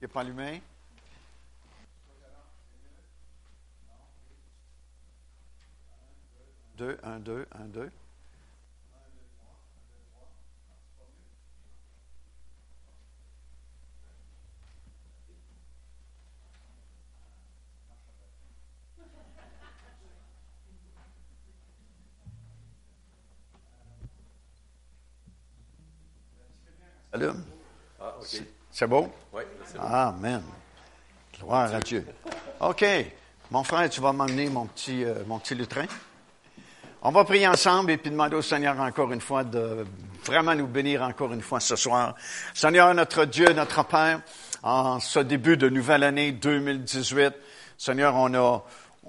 Il n'est pas allumé? Deux, un, deux, un, deux. Allume. Ah, OK. C'est bon? Amen. Gloire à Dieu. OK. Mon frère, tu vas m'emmener mon petit, euh, mon petit lutrin. On va prier ensemble et puis demander au Seigneur encore une fois de vraiment nous bénir encore une fois ce soir. Seigneur, notre Dieu, notre Père, en ce début de nouvelle année 2018, Seigneur, on a,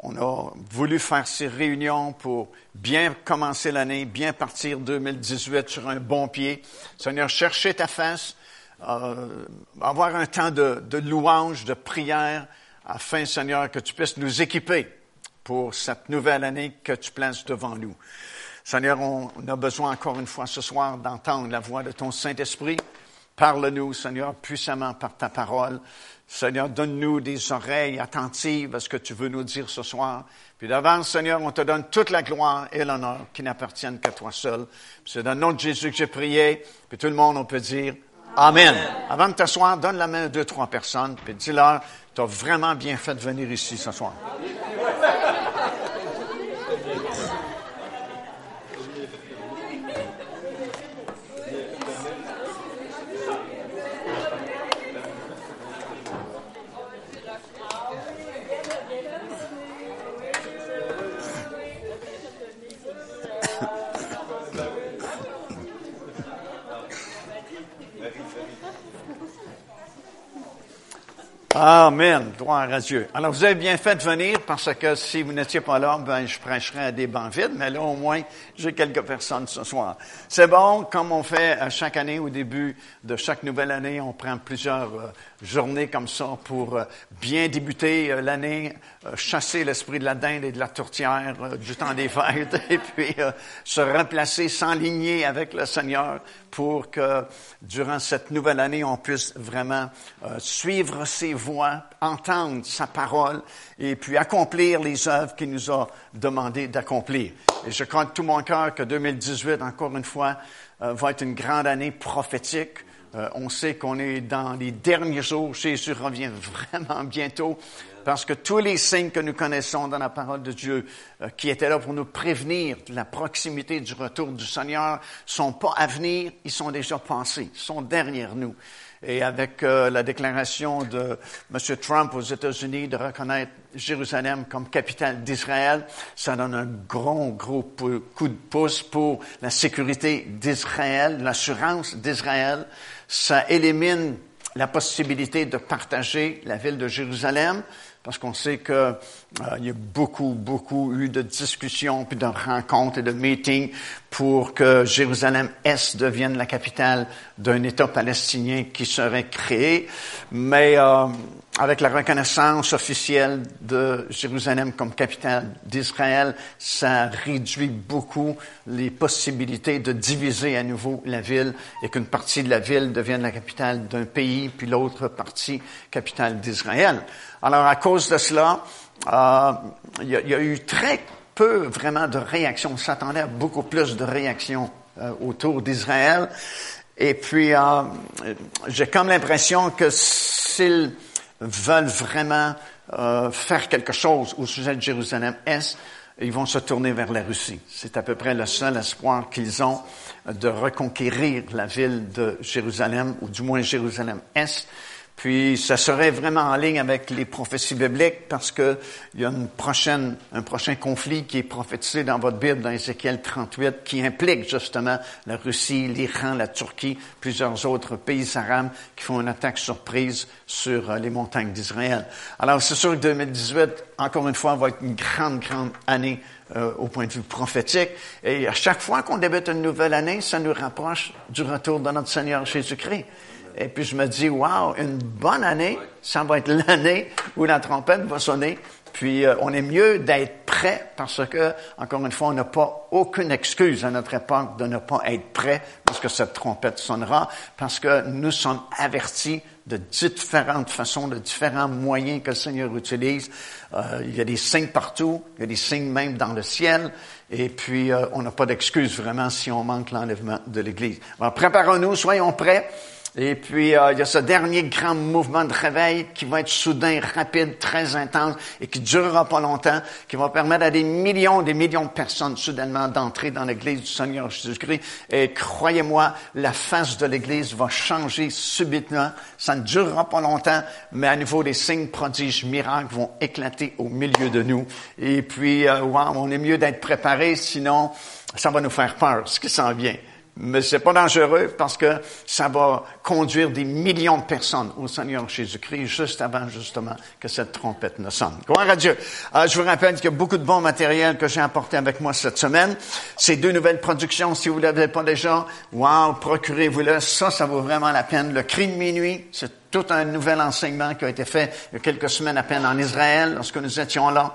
on a voulu faire ces réunions pour bien commencer l'année, bien partir 2018 sur un bon pied. Seigneur, chercher ta face, euh, avoir un temps de, de louange, de prière, afin, Seigneur, que tu puisses nous équiper pour cette nouvelle année que tu places devant nous. Seigneur, on, a besoin encore une fois ce soir d'entendre la voix de ton Saint-Esprit. Parle-nous, Seigneur, puissamment par ta parole. Seigneur, donne-nous des oreilles attentives à ce que tu veux nous dire ce soir. Puis d'avance, Seigneur, on te donne toute la gloire et l'honneur qui n'appartiennent qu'à toi seul. C'est dans le nom de Jésus que j'ai prié. Puis tout le monde, on peut dire Amen. Avant de t'asseoir, donne la main à deux, trois personnes. Puis dis-leur, tu as vraiment bien fait de venir ici ce soir. Amen. Gloire à Dieu. Alors, vous avez bien fait de venir parce que si vous n'étiez pas là, ben, je prêcherais à des bancs vides, mais là, au moins, j'ai quelques personnes ce soir. C'est bon, comme on fait chaque année, au début de chaque nouvelle année, on prend plusieurs euh, journées comme ça pour euh, bien débuter euh, l'année, chasser l'esprit de la dinde et de la tourtière du temps des fêtes et puis se remplacer, s'enligner avec le Seigneur pour que durant cette nouvelle année, on puisse vraiment suivre ses voies, entendre sa parole et puis accomplir les œuvres qu'il nous a demandé d'accomplir. Et je de tout mon cœur que 2018, encore une fois, euh, va être une grande année prophétique. Euh, on sait qu'on est dans les derniers jours. Jésus revient vraiment bientôt parce que tous les signes que nous connaissons dans la parole de Dieu, euh, qui étaient là pour nous prévenir de la proximité du retour du Seigneur, sont pas à venir, ils sont déjà passés, sont derrière nous. Et avec euh, la déclaration de M. Trump aux États-Unis de reconnaître Jérusalem comme capitale d'Israël, ça donne un gros, gros coup de pouce pour la sécurité d'Israël, l'assurance d'Israël. Ça élimine la possibilité de partager la ville de Jérusalem, parce qu'on sait que euh, il y a beaucoup, beaucoup eu de discussions, puis de rencontres et de meetings pour que Jérusalem-Est devienne la capitale d'un État palestinien qui serait créé. Mais euh, avec la reconnaissance officielle de Jérusalem comme capitale d'Israël, ça réduit beaucoup les possibilités de diviser à nouveau la ville et qu'une partie de la ville devienne la capitale d'un pays, puis l'autre partie capitale d'Israël. Alors, à cause de cela, euh, il il y a eu très peu vraiment de réactions. On s'attendait à beaucoup plus de réactions euh, autour d'Israël. Et puis, euh, j'ai comme l'impression que s'ils veulent vraiment euh, faire quelque chose au sujet de Jérusalem-Est, ils vont se tourner vers la Russie. C'est à peu près le seul espoir qu'ils ont de reconquérir la ville de Jérusalem, ou du moins Jérusalem-Est. Puis, ça serait vraiment en ligne avec les prophéties bibliques parce que il y a une prochaine, un prochain conflit qui est prophétisé dans votre Bible, dans Ézéchiel 38, qui implique justement la Russie, l'Iran, la Turquie, plusieurs autres pays arabes qui font une attaque surprise sur euh, les montagnes d'Israël. Alors, c'est sûr que 2018, encore une fois, va être une grande, grande année euh, au point de vue prophétique. Et à chaque fois qu'on débute une nouvelle année, ça nous rapproche du retour de notre Seigneur Jésus-Christ. Et puis je me dis, wow, une bonne année, ça va être l'année où la trompette va sonner Puis euh, on est mieux d'être prêt parce que, encore une fois, on n'a pas aucune excuse à notre époque de ne pas être prêt lorsque cette trompette sonnera, parce que nous sommes avertis de différentes façons, de différents moyens que le Seigneur utilise. Euh, il y a des signes partout, il y a des signes même dans le ciel, et puis euh, on n'a pas d'excuse vraiment si on manque l'enlèvement de l'Église. Alors préparons-nous, soyons prêts. Et puis, euh, il y a ce dernier grand mouvement de réveil qui va être soudain, rapide, très intense et qui durera pas longtemps, qui va permettre à des millions, des millions de personnes soudainement d'entrer dans l'Église du Seigneur Jésus-Christ. Et croyez-moi, la face de l'Église va changer subitement. Ça ne durera pas longtemps, mais à nouveau, des signes, prodiges, miracles vont éclater au milieu de nous. Et puis, euh, on est mieux d'être préparé, sinon ça va nous faire peur, ce qui s'en vient. Mais c'est pas dangereux parce que ça va conduire des millions de personnes au Seigneur Jésus-Christ juste avant justement que cette trompette ne sonne. Gloire à Dieu. Euh, je vous rappelle qu'il y a beaucoup de bon matériel que j'ai apporté avec moi cette semaine. Ces deux nouvelles productions, si vous ne l'avez pas déjà, wow, procurez-vous-le. Ça, ça vaut vraiment la peine. Le cri de minuit, c'est tout un nouvel enseignement qui a été fait il y a quelques semaines à peine en Israël lorsque nous étions là.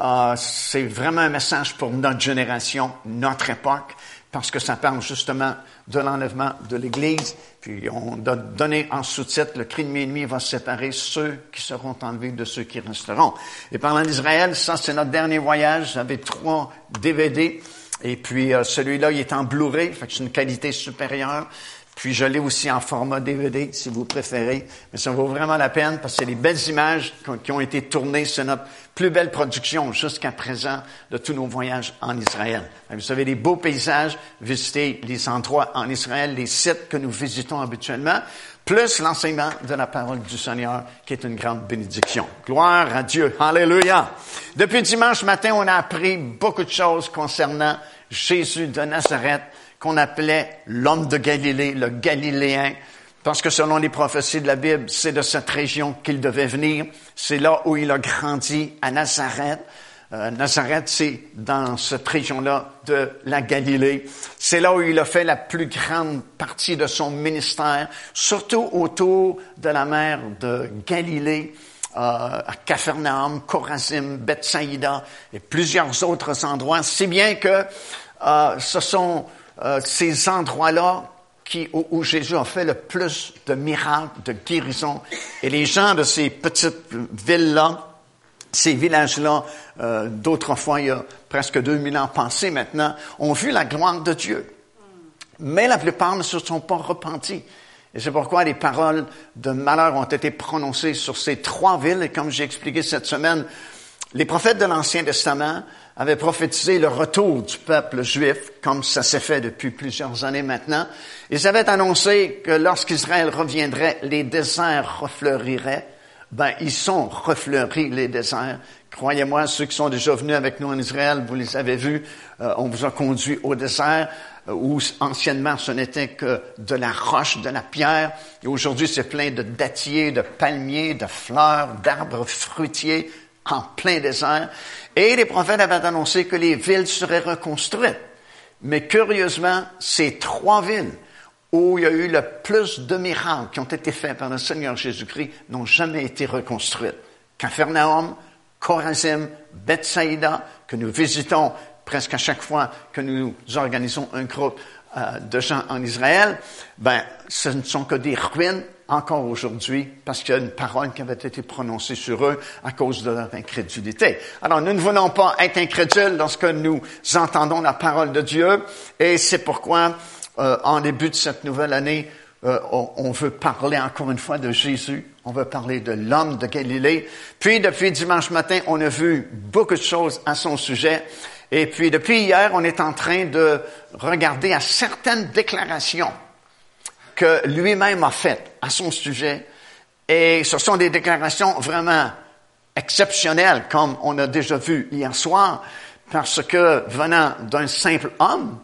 Euh, c'est vraiment un message pour notre génération, notre époque parce que ça parle justement de l'enlèvement de l'Église. Puis on a donné en sous-titre, le cri de minuit va séparer ceux qui seront enlevés de ceux qui resteront. Et parlant d'Israël, ça c'est notre dernier voyage. J'avais trois DVD. Et puis euh, celui-là, il est en Blu-ray, fait que c'est une qualité supérieure. Puis je l'ai aussi en format DVD, si vous préférez. Mais ça vaut vraiment la peine parce que c'est les belles images qui ont été tournées. C'est notre plus belle production jusqu'à présent de tous nos voyages en Israël. Vous savez, les beaux paysages, visiter les endroits en Israël, les sites que nous visitons habituellement, plus l'enseignement de la parole du Seigneur, qui est une grande bénédiction. Gloire à Dieu. Alléluia. Depuis dimanche matin, on a appris beaucoup de choses concernant Jésus de Nazareth qu'on appelait l'homme de Galilée, le Galiléen, parce que selon les prophéties de la Bible, c'est de cette région qu'il devait venir. C'est là où il a grandi, à Nazareth. Euh, Nazareth, c'est dans cette région-là de la Galilée. C'est là où il a fait la plus grande partie de son ministère, surtout autour de la mer de Galilée, euh, à Capharnaüm, Corazim, Bethsaïda et plusieurs autres endroits, si bien que euh, ce sont euh, ces endroits-là qui, où, Jésus a fait le plus de miracles, de guérisons. Et les gens de ces petites villes-là, ces villages-là, euh, d'autrefois, il y a presque 2000 ans passés maintenant, ont vu la gloire de Dieu. Mais la plupart ne se sont pas repentis. Et c'est pourquoi les paroles de malheur ont été prononcées sur ces trois villes. Et comme j'ai expliqué cette semaine, les prophètes de l'Ancien Testament avait prophétisé le retour du peuple juif, comme ça s'est fait depuis plusieurs années maintenant. Ils avaient annoncé que lorsqu'Israël reviendrait, les déserts refleuriraient. Ben, ils sont refleuris, les déserts. Croyez-moi, ceux qui sont déjà venus avec nous en Israël, vous les avez vus, euh, on vous a conduit au désert, euh, où anciennement ce n'était que de la roche, de la pierre, et aujourd'hui c'est plein de dattiers, de palmiers, de fleurs, d'arbres fruitiers, en plein désert. Et les prophètes avaient annoncé que les villes seraient reconstruites. Mais curieusement, ces trois villes où il y a eu le plus de miracles qui ont été faits par le Seigneur Jésus-Christ n'ont jamais été reconstruites. Capharnaüm, Corazim, Bethsaïda, que nous visitons presque à chaque fois que nous organisons un groupe euh, de gens en Israël, ben, ce ne sont que des ruines encore aujourd'hui parce qu'il y a une parole qui avait été prononcée sur eux à cause de leur incrédulité. Alors, nous ne voulons pas être incrédules lorsque nous entendons la parole de Dieu et c'est pourquoi, euh, en début de cette nouvelle année, euh, on, on, veut parler encore une fois de Jésus, on veut parler de l'homme de Galilée. Puis, depuis dimanche matin, on a vu beaucoup de choses à son sujet. Et puis, depuis hier, on est en train de regarder à certaines déclarations que lui-même a faites à son sujet. Et ce sont des déclarations vraiment exceptionnelles, comme on a déjà vu hier soir, parce que venant d'un simple homme,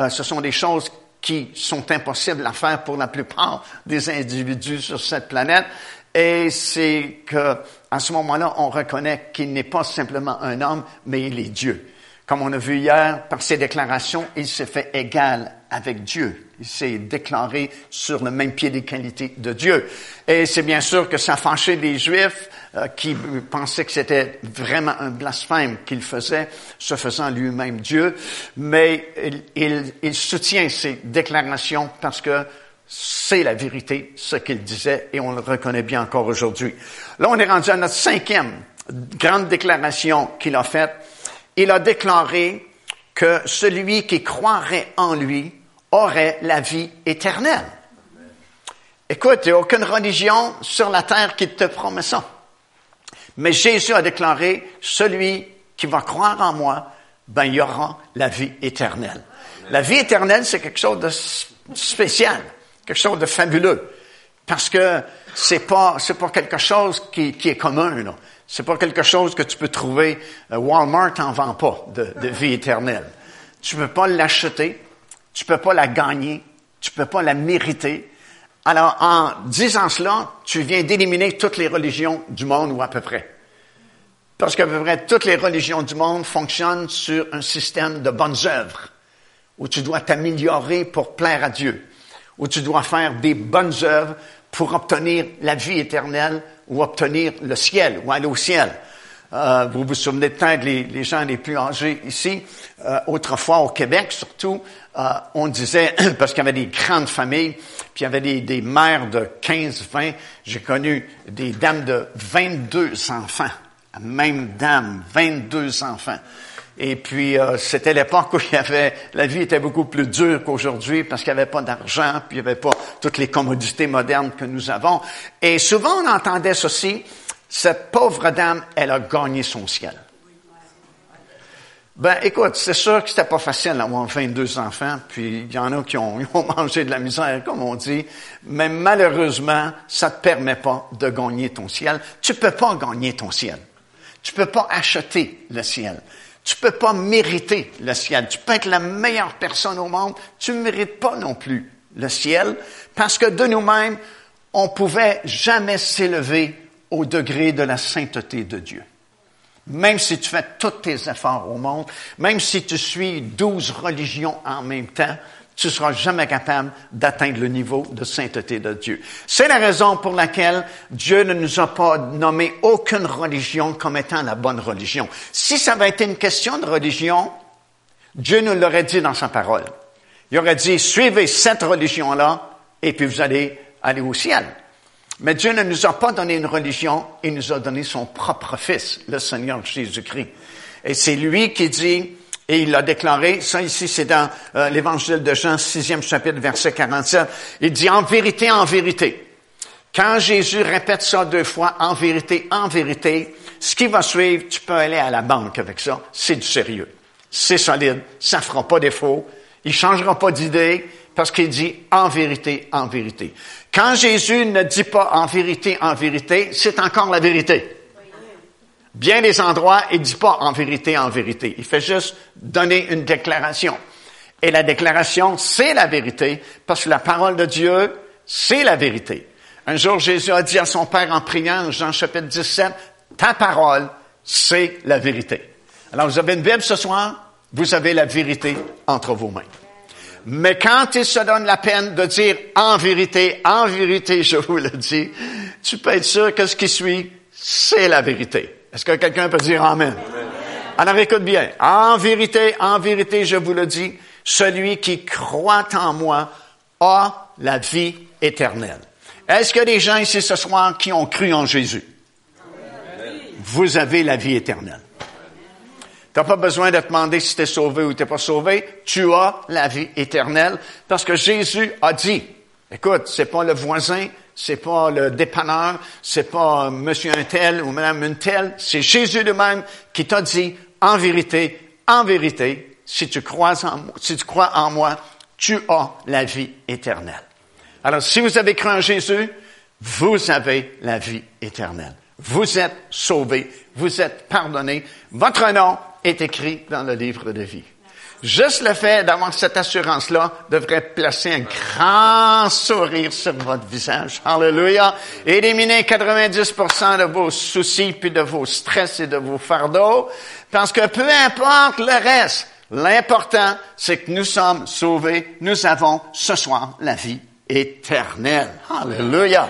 euh, ce sont des choses qui sont impossibles à faire pour la plupart des individus sur cette planète. Et c'est que, à ce moment-là, on reconnaît qu'il n'est pas simplement un homme, mais il est Dieu. Comme on a vu hier, par ses déclarations, il s'est fait égal avec Dieu. Il s'est déclaré sur le même pied des qualités de Dieu. Et c'est bien sûr que ça fâchait les Juifs euh, qui pensaient que c'était vraiment un blasphème qu'il faisait, se faisant lui-même Dieu. Mais il, il soutient ces déclarations parce que c'est la vérité, ce qu'il disait, et on le reconnaît bien encore aujourd'hui. Là, on est rendu à notre cinquième grande déclaration qu'il a faite. Il a déclaré que celui qui croirait en lui aurait la vie éternelle. Écoute, il n'y a aucune religion sur la terre qui te promet ça. Mais Jésus a déclaré, celui qui va croire en moi, ben, il y aura la vie éternelle. La vie éternelle, c'est quelque chose de spécial, quelque chose de fabuleux. Parce que c'est pas, c'est pas quelque chose qui, qui est commun, là. C'est pas quelque chose que tu peux trouver. Euh, Walmart n'en vend pas de, de vie éternelle. Tu peux pas l'acheter. Tu peux pas la gagner. Tu peux pas la mériter. Alors, en disant cela, tu viens d'éliminer toutes les religions du monde, ou à peu près. Parce qu'à peu près toutes les religions du monde fonctionnent sur un système de bonnes œuvres, où tu dois t'améliorer pour plaire à Dieu, où tu dois faire des bonnes œuvres pour obtenir la vie éternelle ou obtenir le ciel ou aller au ciel. Euh, vous vous souvenez peut-être, les, les, gens les plus âgés ici, euh, autrefois au Québec surtout, euh, on disait, parce qu'il y avait des grandes familles, puis il y avait des, mères de 15, 20, j'ai connu des dames de 22 enfants, même dame, 22 enfants. Et puis, euh, c'était l'époque où il y avait, la vie était beaucoup plus dure qu'aujourd'hui parce qu'il n'y avait pas d'argent, puis il n'y avait pas toutes les commodités modernes que nous avons. Et souvent, on entendait ceci, cette pauvre dame, elle a gagné son ciel. Ben, écoute, c'est sûr que c'était pas facile d'avoir 22 enfants, puis il y en a qui ont, ont, mangé de la misère, comme on dit, mais malheureusement, ça te permet pas de gagner ton ciel. Tu peux pas gagner ton ciel. Tu peux pas acheter le ciel. Tu peux pas mériter le ciel. Tu peux être la meilleure personne au monde. Tu mérites pas non plus le ciel parce que de nous-mêmes, on pouvait jamais s'élever au degré de la sainteté de Dieu. Même si tu fais tous tes efforts au monde, même si tu suis douze religions en même temps, tu seras jamais capable d'atteindre le niveau de sainteté de Dieu. C'est la raison pour laquelle Dieu ne nous a pas nommé aucune religion comme étant la bonne religion. Si ça avait été une question de religion, Dieu nous l'aurait dit dans sa parole. Il aurait dit, suivez cette religion-là et puis vous allez aller au ciel. Mais Dieu ne nous a pas donné une religion, il nous a donné son propre Fils, le Seigneur Jésus-Christ. Et c'est lui qui dit, et il l'a déclaré, ça ici c'est dans euh, l'évangile de Jean, sixième chapitre, verset 47. Il dit en vérité, en vérité. Quand Jésus répète ça deux fois, en vérité, en vérité, ce qui va suivre, tu peux aller à la banque avec ça. C'est du sérieux. C'est solide. Ça fera pas défaut. Il changera pas d'idée parce qu'il dit en vérité, en vérité. Quand Jésus ne dit pas en vérité, en vérité, c'est encore la vérité. Bien des endroits, il dit pas en vérité, en vérité. Il fait juste donner une déclaration. Et la déclaration, c'est la vérité, parce que la parole de Dieu, c'est la vérité. Un jour, Jésus a dit à son Père en priant, Jean chapitre 17, ta parole, c'est la vérité. Alors, vous avez une Bible ce soir, vous avez la vérité entre vos mains. Mais quand il se donne la peine de dire en vérité, en vérité, je vous le dis, tu peux être sûr que ce qui suit, c'est la vérité. Est-ce que quelqu'un peut dire Amen? Alors écoute bien. En vérité, en vérité, je vous le dis, celui qui croit en moi a la vie éternelle. Est-ce qu'il y a des gens ici ce soir qui ont cru en Jésus? Vous avez la vie éternelle. Tu n'as pas besoin de te demander si tu es sauvé ou tu n'es pas sauvé. Tu as la vie éternelle parce que Jésus a dit, écoute, c'est pas le voisin, c'est pas le dépanneur, c'est pas monsieur un tel ou madame un tel, c'est Jésus lui-même qui t'a dit, en vérité, en vérité, si tu crois en, si tu crois en moi, tu as la vie éternelle. Alors, si vous avez cru en Jésus, vous avez la vie éternelle. Vous êtes sauvés, vous êtes pardonnés, votre nom est écrit dans le livre de vie. Juste le fait d'avoir cette assurance-là devrait placer un grand sourire sur votre visage. Alléluia. Éliminez 90% de vos soucis, puis de vos stress et de vos fardeaux, parce que peu importe le reste, l'important, c'est que nous sommes sauvés, nous avons ce soir la vie éternelle. Alléluia.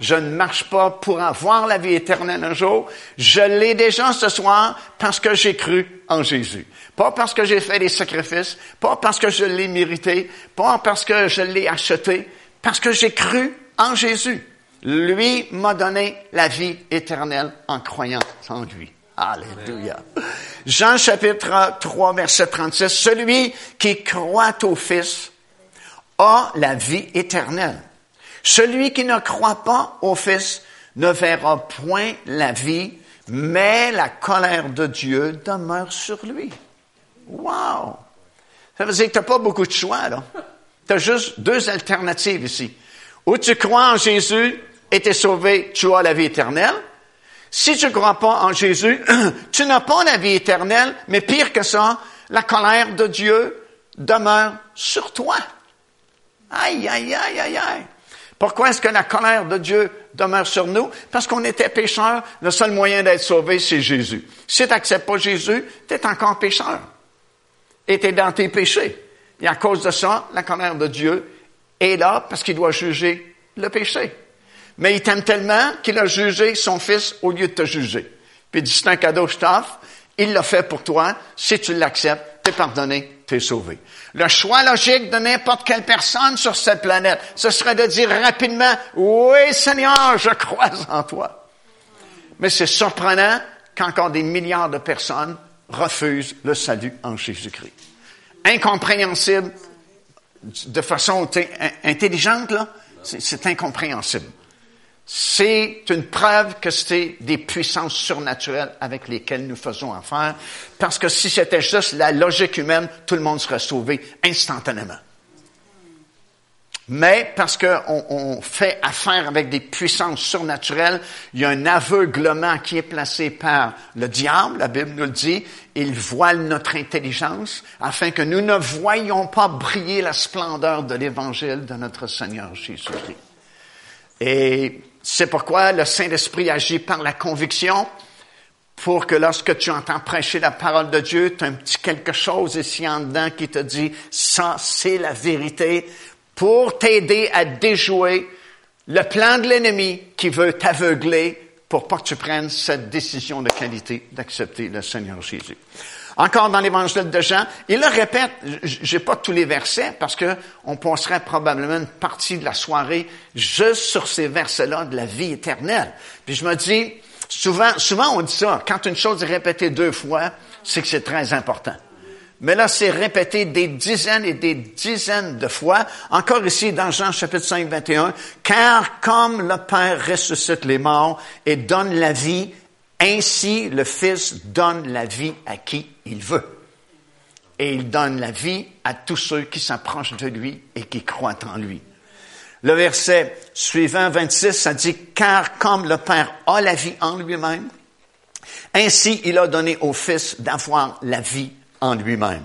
Je ne marche pas pour avoir la vie éternelle un jour. Je l'ai déjà ce soir parce que j'ai cru en Jésus. Pas parce que j'ai fait des sacrifices, pas parce que je l'ai mérité, pas parce que je l'ai acheté, parce que j'ai cru en Jésus. Lui m'a donné la vie éternelle en croyant en lui. Alléluia. Jean chapitre 3 verset 36. Celui qui croit au Fils a la vie éternelle. Celui qui ne croit pas au Fils ne verra point la vie, mais la colère de Dieu demeure sur lui. Wow! Ça veut dire que tu n'as pas beaucoup de choix, là. Tu as juste deux alternatives ici. Ou tu crois en Jésus et tu es sauvé, tu as la vie éternelle. Si tu ne crois pas en Jésus, tu n'as pas la vie éternelle, mais pire que ça, la colère de Dieu demeure sur toi. Aïe, aïe, aïe, aïe, aïe. Pourquoi est-ce que la colère de Dieu demeure sur nous? Parce qu'on était pécheurs. Le seul moyen d'être sauvé, c'est Jésus. Si tu n'acceptes pas Jésus, tu es encore pécheur. Et tu es dans tes péchés. Et à cause de ça, la colère de Dieu est là parce qu'il doit juger le péché. Mais il t'aime tellement qu'il a jugé son fils au lieu de te juger. Puis il dit, c'est un cadeau, je t'offre. Il l'a fait pour toi. Si tu l'acceptes, t'es pardonné, t'es sauvé. Le choix logique de n'importe quelle personne sur cette planète, ce serait de dire rapidement, oui Seigneur, je crois en toi. Mais c'est surprenant qu'encore des milliards de personnes refusent le salut en Jésus-Christ. Incompréhensible de façon intelligente, là, c'est incompréhensible c'est une preuve que c'est des puissances surnaturelles avec lesquelles nous faisons affaire, parce que si c'était juste la logique humaine, tout le monde serait sauvé instantanément. Mais parce qu'on fait affaire avec des puissances surnaturelles, il y a un aveuglement qui est placé par le diable, la Bible nous le dit, il voile notre intelligence afin que nous ne voyions pas briller la splendeur de l'évangile de notre Seigneur Jésus-Christ. Et c'est pourquoi? Le Saint-Esprit agit par la conviction pour que lorsque tu entends prêcher la parole de Dieu, tu as un petit quelque chose ici en dedans qui te dit, ça c'est la vérité, pour t'aider à déjouer le plan de l'ennemi qui veut t'aveugler pour pas que tu prennes cette décision de qualité d'accepter le Seigneur Jésus. Encore dans l'évangile de Jean, il le répète, j'ai pas tous les versets parce que on passerait probablement une partie de la soirée juste sur ces versets-là de la vie éternelle. Puis je me dis, souvent, souvent on dit ça, quand une chose est répétée deux fois, c'est que c'est très important. Mais là, c'est répété des dizaines et des dizaines de fois. Encore ici, dans Jean chapitre 5, 21, car comme le Père ressuscite les morts et donne la vie, ainsi, le Fils donne la vie à qui il veut. Et il donne la vie à tous ceux qui s'approchent de lui et qui croient en lui. Le verset suivant, 26, ça dit, car comme le Père a la vie en lui-même, ainsi il a donné au Fils d'avoir la vie en lui-même.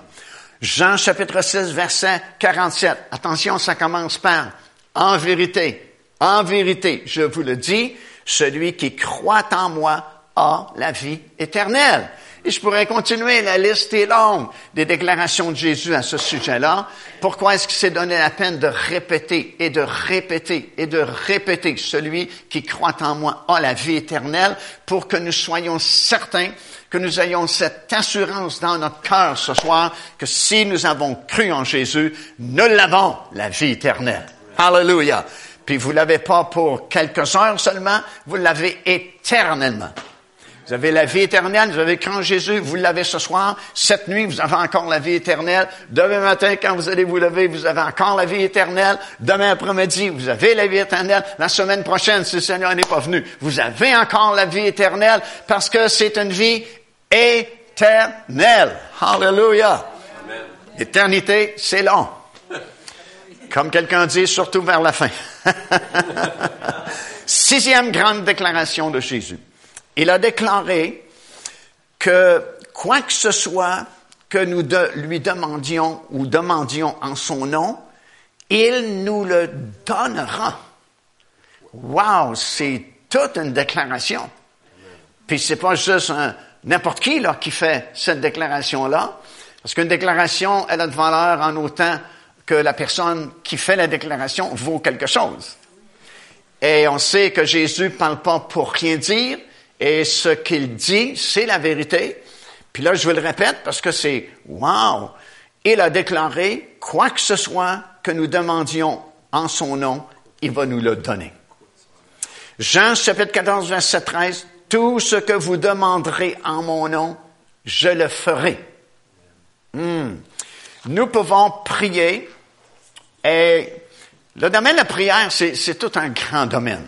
Jean chapitre 6, verset 47. Attention, ça commence par, en vérité, en vérité, je vous le dis, celui qui croit en moi a la vie éternelle. Et je pourrais continuer, la liste est longue des déclarations de Jésus à ce sujet-là. Pourquoi est-ce qu'il s'est donné la peine de répéter et de répéter et de répéter celui qui croit en moi a la vie éternelle pour que nous soyons certains que nous ayons cette assurance dans notre cœur ce soir que si nous avons cru en Jésus, nous l'avons, la vie éternelle. Hallelujah. Puis vous l'avez pas pour quelques heures seulement, vous l'avez éternellement. Vous avez la vie éternelle, vous avez cru en Jésus, vous l'avez ce soir. Cette nuit, vous avez encore la vie éternelle. Demain matin, quand vous allez vous lever, vous avez encore la vie éternelle. Demain après-midi, vous avez la vie éternelle. La semaine prochaine, si le Seigneur n'est pas venu, vous avez encore la vie éternelle parce que c'est une vie éternelle. Hallelujah. L'éternité, c'est long. Comme quelqu'un dit, surtout vers la fin. Sixième grande déclaration de Jésus. Il a déclaré que quoi que ce soit que nous lui demandions ou demandions en son nom, il nous le donnera. Wow, c'est toute une déclaration. Puis c'est pas juste n'importe qui là qui fait cette déclaration là, parce qu'une déclaration elle a de valeur en autant que la personne qui fait la déclaration vaut quelque chose. Et on sait que Jésus parle pas pour rien dire, et ce qu'il dit, c'est la vérité. Puis là, je vous le répète parce que c'est wow. Il a déclaré quoi que ce soit que nous demandions en son nom, il va nous le donner. Jean chapitre 14, verset 13, tout ce que vous demanderez en mon nom, je le ferai. Hmm. Nous pouvons prier et le domaine de la prière, c'est tout un grand domaine.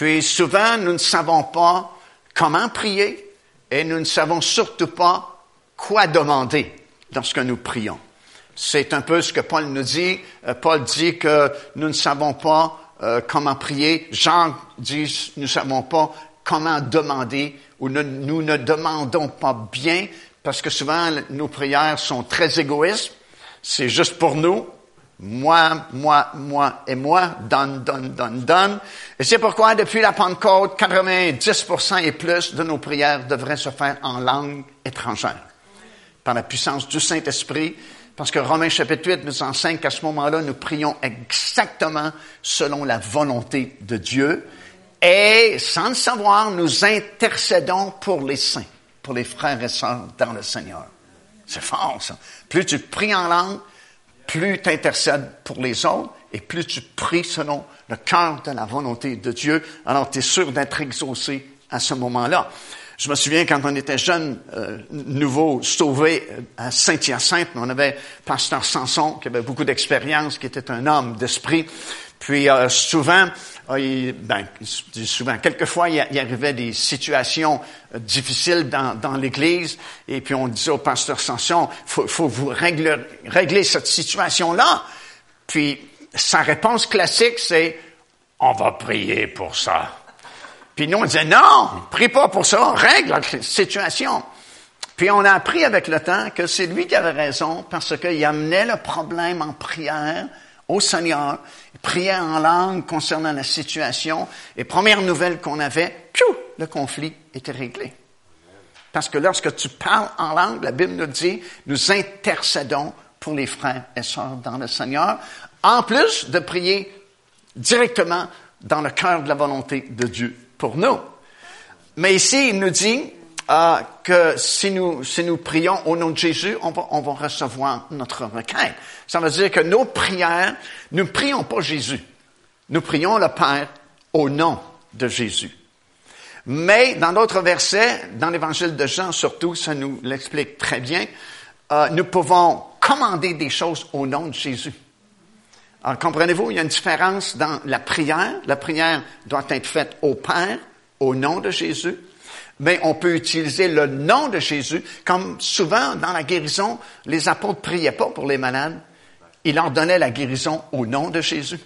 Puis souvent, nous ne savons pas comment prier et nous ne savons surtout pas quoi demander lorsque nous prions. C'est un peu ce que Paul nous dit. Euh, Paul dit que nous ne savons pas euh, comment prier. Jean dit nous ne savons pas comment demander ou nous ne demandons pas bien parce que souvent nos prières sont très égoïstes. C'est juste pour nous. Moi, moi, moi et moi. Donne, donne, donne, donne. Et c'est pourquoi depuis la Pentecôte, 90% et plus de nos prières devraient se faire en langue étrangère. Par la puissance du Saint-Esprit parce que Romains chapitre 8 nous enseigne qu'à ce moment-là, nous prions exactement selon la volonté de Dieu. Et sans le savoir, nous intercédons pour les saints, pour les frères et sœurs dans le Seigneur. C'est fort, ça. Plus tu pries en langue, plus tu intercèdes pour les autres et plus tu pries selon le cœur de la volonté de Dieu. Alors tu es sûr d'être exaucé à ce moment-là. Je me souviens quand on était jeunes, euh, nouveau sauvé euh, à Saint-Hyacinthe, on avait pasteur Samson qui avait beaucoup d'expérience, qui était un homme d'esprit. Puis euh, souvent, il, ben, souvent, quelquefois, il, y arrivait des situations difficiles dans, dans l'Église, et puis on disait au pasteur Samson, faut, faut vous régler, régler cette situation-là. Puis sa réponse classique, c'est, on va prier pour ça. Puis nous, on disait, non, prie pas pour ça, règle la situation. Puis on a appris avec le temps que c'est lui qui avait raison parce qu'il amenait le problème en prière au Seigneur, priait en langue concernant la situation, et première nouvelle qu'on avait, piou, le conflit était réglé. Parce que lorsque tu parles en langue, la Bible nous dit, nous intercédons pour les frères et sœurs dans le Seigneur, en plus de prier directement dans le cœur de la volonté de Dieu pour nous. Mais ici, il nous dit que si nous, si nous prions au nom de Jésus, on va, on va recevoir notre requête. Ça veut dire que nos prières, nous ne prions pas Jésus. Nous prions le Père au nom de Jésus. Mais dans d'autres versets, dans l'évangile de Jean surtout, ça nous l'explique très bien, euh, nous pouvons commander des choses au nom de Jésus. Alors, comprenez-vous, il y a une différence dans la prière. La prière doit être faite au Père, au nom de Jésus. Mais on peut utiliser le nom de Jésus, comme souvent dans la guérison, les apôtres priaient pas pour les malades. Ils leur donnaient la guérison au nom de Jésus.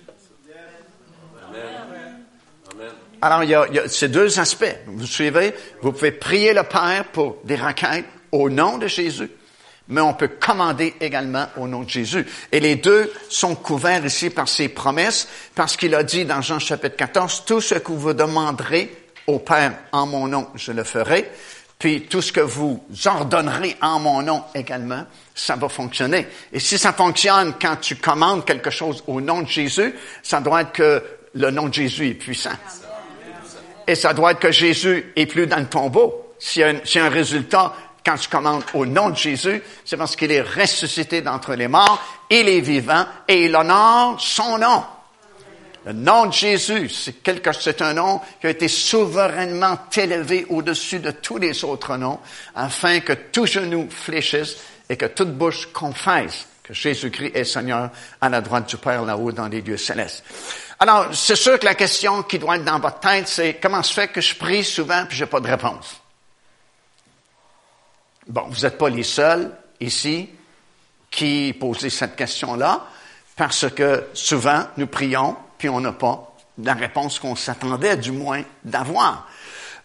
Alors, il y, a, il y a ces deux aspects. Vous suivez? Vous pouvez prier le Père pour des requêtes au nom de Jésus mais on peut commander également au nom de Jésus. Et les deux sont couverts ici par ses promesses, parce qu'il a dit dans Jean chapitre 14, tout ce que vous demanderez au Père en mon nom, je le ferai. Puis tout ce que vous ordonnerez en mon nom également, ça va fonctionner. Et si ça fonctionne quand tu commandes quelque chose au nom de Jésus, ça doit être que le nom de Jésus est puissant. Et ça doit être que Jésus est plus dans le tombeau. S'il y un, un résultat quand je commande au nom de Jésus, c'est parce qu'il est ressuscité d'entre les morts, il est vivant et il honore son nom. Le nom de Jésus, c'est quelque, c'est un nom qui a été souverainement élevé au-dessus de tous les autres noms, afin que tout genou fléchisse et que toute bouche confesse que Jésus-Christ est Seigneur à la droite du Père là-haut dans les lieux célestes. Alors, c'est sûr que la question qui doit être dans votre tête, c'est comment se fait que je prie souvent puis j'ai pas de réponse? Bon, vous n'êtes pas les seuls ici qui posez cette question-là, parce que souvent, nous prions, on n'a pas la réponse qu'on s'attendait du moins d'avoir.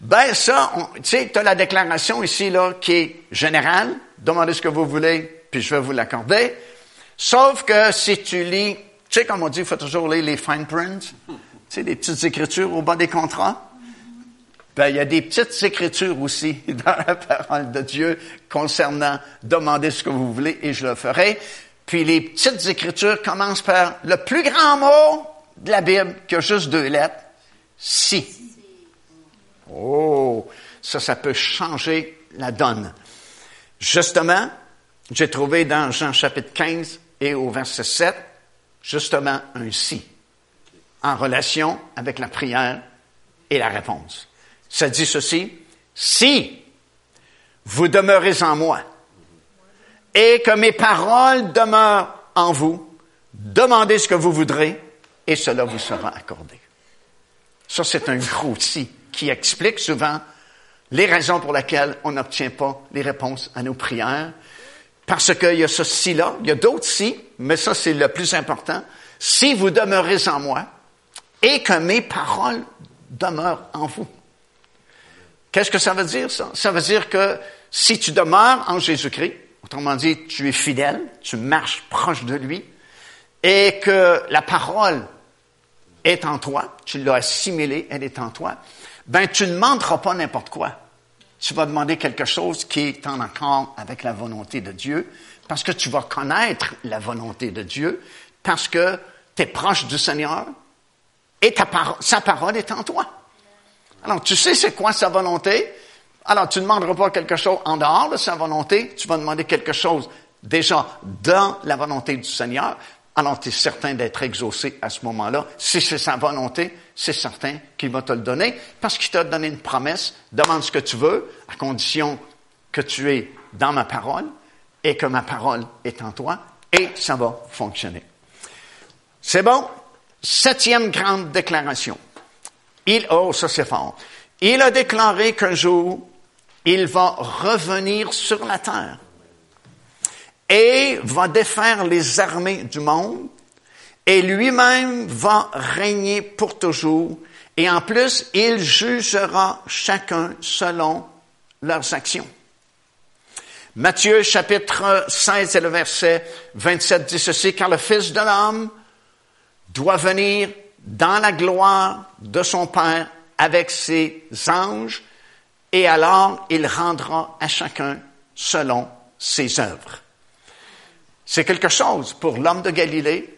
Ben ça, tu sais, tu as la déclaration ici là qui est générale. Demandez ce que vous voulez, puis je vais vous l'accorder. Sauf que si tu lis, tu sais comme on dit, il faut toujours lire les fine prints, tu sais, des petites écritures au bas des contrats. Ben, il y a des petites écritures aussi dans la parole de Dieu concernant demandez ce que vous voulez et je le ferai. Puis les petites écritures commencent par le plus grand mot de la Bible qui a juste deux lettres, si. Oh, ça, ça peut changer la donne. Justement, j'ai trouvé dans Jean chapitre 15 et au verset 7, justement un si, en relation avec la prière et la réponse. Ça dit ceci, si vous demeurez en moi et que mes paroles demeurent en vous, demandez ce que vous voudrez et cela vous sera accordé. Ça, c'est un gros si qui explique souvent les raisons pour lesquelles on n'obtient pas les réponses à nos prières. Parce qu'il y a ce si-là, il y a d'autres si, mais ça, c'est le plus important. Si vous demeurez en moi et que mes paroles demeurent en vous. Qu'est-ce que ça veut dire, ça? Ça veut dire que si tu demeures en Jésus-Christ, autrement dit, tu es fidèle, tu marches proche de lui, et que la parole est en toi, tu l'as assimilée, elle est en toi, ben tu ne demanderas pas n'importe quoi. Tu vas demander quelque chose qui est en accord avec la volonté de Dieu, parce que tu vas connaître la volonté de Dieu, parce que tu es proche du Seigneur, et ta sa parole est en toi. Alors, tu sais c'est quoi sa volonté? Alors, tu ne demanderas pas quelque chose en dehors de sa volonté, tu vas demander quelque chose déjà dans la volonté du Seigneur. Alors, tu es certain d'être exaucé à ce moment-là. Si c'est sa volonté, c'est certain qu'il va te le donner parce qu'il t'a donné une promesse. Demande ce que tu veux à condition que tu es dans ma parole et que ma parole est en toi et ça va fonctionner. C'est bon? Septième grande déclaration. Il, oh, ça c'est fort. Il a déclaré qu'un jour, il va revenir sur la terre et va défaire les armées du monde et lui-même va régner pour toujours et en plus, il jugera chacun selon leurs actions. Matthieu chapitre 16 et le verset 27 dit ceci, car le Fils de l'homme doit venir dans la gloire de son Père avec ses anges, et alors il rendra à chacun selon ses œuvres. C'est quelque chose pour l'homme de Galilée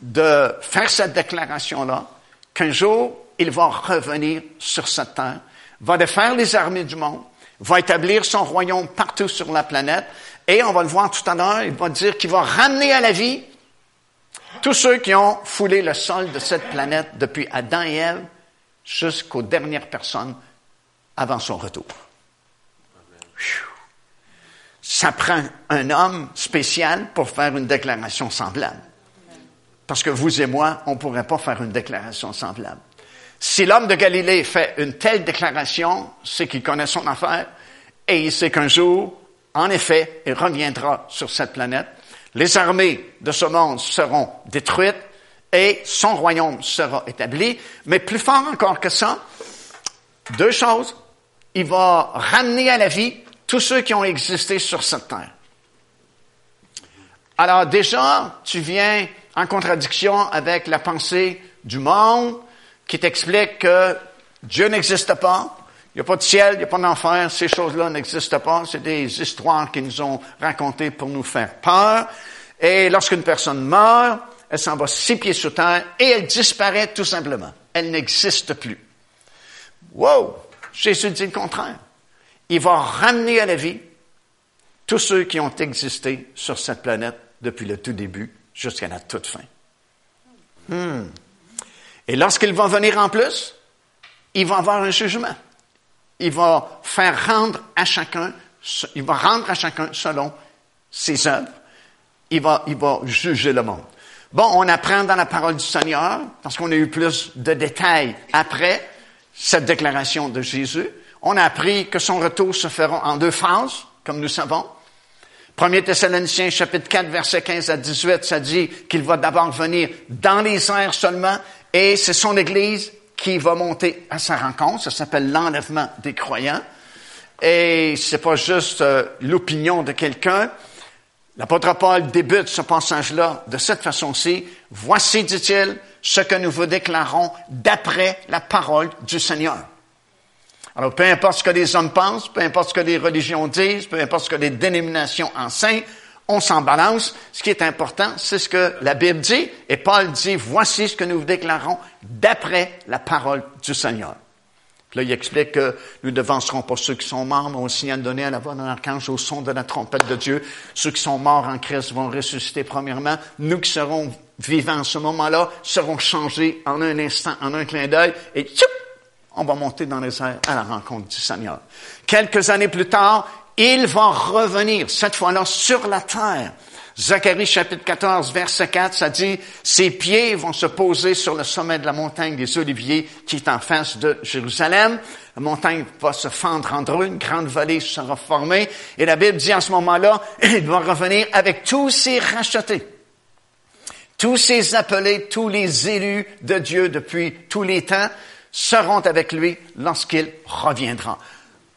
de faire cette déclaration-là, qu'un jour, il va revenir sur cette terre, va défaire les armées du monde, va établir son royaume partout sur la planète, et on va le voir tout à l'heure, il va dire qu'il va ramener à la vie tous ceux qui ont foulé le sol de cette planète depuis Adam et Ève jusqu'aux dernières personnes avant son retour. Ça prend un homme spécial pour faire une déclaration semblable. Parce que vous et moi, on ne pourrait pas faire une déclaration semblable. Si l'homme de Galilée fait une telle déclaration, c'est qu'il connaît son affaire et il sait qu'un jour, en effet, il reviendra sur cette planète les armées de ce monde seront détruites et son royaume sera établi. Mais plus fort encore que ça, deux choses. Il va ramener à la vie tous ceux qui ont existé sur cette terre. Alors déjà, tu viens en contradiction avec la pensée du monde qui t'explique que Dieu n'existe pas, il n'y a pas de ciel, il n'y a pas d'enfer, ces choses-là n'existent pas. C'est des histoires qu'ils nous ont racontées pour nous faire peur. Et lorsqu'une personne meurt, elle s'en va six pieds sous terre et elle disparaît tout simplement. Elle n'existe plus. Wow! Jésus dit le contraire. Il va ramener à la vie tous ceux qui ont existé sur cette planète depuis le tout début jusqu'à la toute fin. Hmm. Et lorsqu'il va venir en plus, il va avoir un jugement il va faire rendre à chacun, il va rendre à chacun selon ses œuvres. Il va, il va juger le monde. Bon, on apprend dans la parole du Seigneur, parce qu'on a eu plus de détails après cette déclaration de Jésus. On a appris que son retour se fera en deux phases, comme nous savons. 1 Thessaloniciens chapitre 4 verset 15 à 18, ça dit qu'il va d'abord venir dans les airs seulement et c'est son Église qui va monter à sa rencontre. Ça s'appelle l'enlèvement des croyants. Et c'est pas juste euh, l'opinion de quelqu'un. L'apôtre Paul débute ce passage-là de cette façon-ci. Voici, dit-il, ce que nous vous déclarons d'après la parole du Seigneur. Alors, peu importe ce que les hommes pensent, peu importe ce que les religions disent, peu importe ce que les dénominations enseignent, on s'en balance. Ce qui est important, c'est ce que la Bible dit. Et Paul dit, voici ce que nous déclarons d'après la parole du Seigneur. Là, il explique que nous ne devancerons pas ceux qui sont morts, mais au signal donné à la voix d'un archange, au son de la trompette de Dieu. Ceux qui sont morts en Christ vont ressusciter premièrement. Nous qui serons vivants en ce moment-là seront changés en un instant, en un clin d'œil, et tchoup, on va monter dans les airs à la rencontre du Seigneur. Quelques années plus tard, il va revenir, cette fois-là, sur la terre. Zacharie chapitre 14, verset 4, ça dit, ses pieds vont se poser sur le sommet de la montagne des Oliviers qui est en face de Jérusalem. La montagne va se fendre en deux, une grande vallée sera formée. Et la Bible dit à ce moment-là, il va revenir avec tous ses rachetés. Tous ces appelés, tous les élus de Dieu depuis tous les temps seront avec lui lorsqu'il reviendra.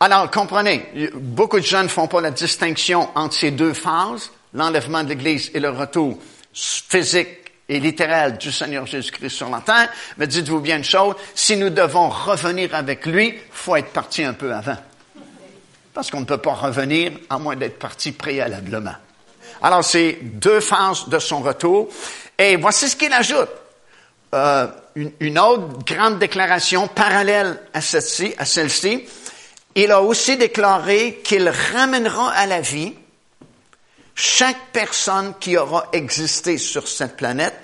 Alors, comprenez, beaucoup de gens ne font pas la distinction entre ces deux phases, l'enlèvement de l'Église et le retour physique et littéral du Seigneur Jésus-Christ sur la terre. Mais dites-vous bien une chose, si nous devons revenir avec lui, faut être parti un peu avant. Parce qu'on ne peut pas revenir à moins d'être parti préalablement. Alors, c'est deux phases de son retour. Et voici ce qu'il ajoute. Euh, une, autre grande déclaration parallèle à celle-ci, à celle-ci. Il a aussi déclaré qu'il ramènera à la vie chaque personne qui aura existé sur cette planète.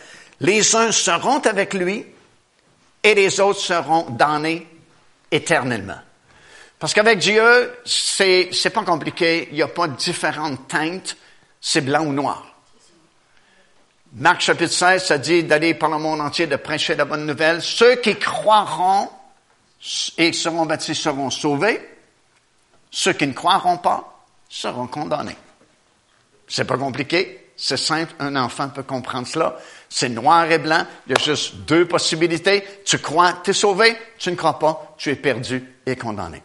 Les uns seront avec lui et les autres seront damnés éternellement. Parce qu'avec Dieu, c'est, c'est pas compliqué. Il n'y a pas différentes teintes. C'est blanc ou noir. Marc chapitre 16, ça dit d'aller par le monde entier, de prêcher la bonne nouvelle. Ceux qui croiront et seront baptisés seront sauvés. Ceux qui ne croiront pas seront condamnés. C'est pas compliqué. C'est simple. Un enfant peut comprendre cela. C'est noir et blanc. Il y a juste deux possibilités. Tu crois, tu es sauvé. Tu ne crois pas, tu es perdu et condamné.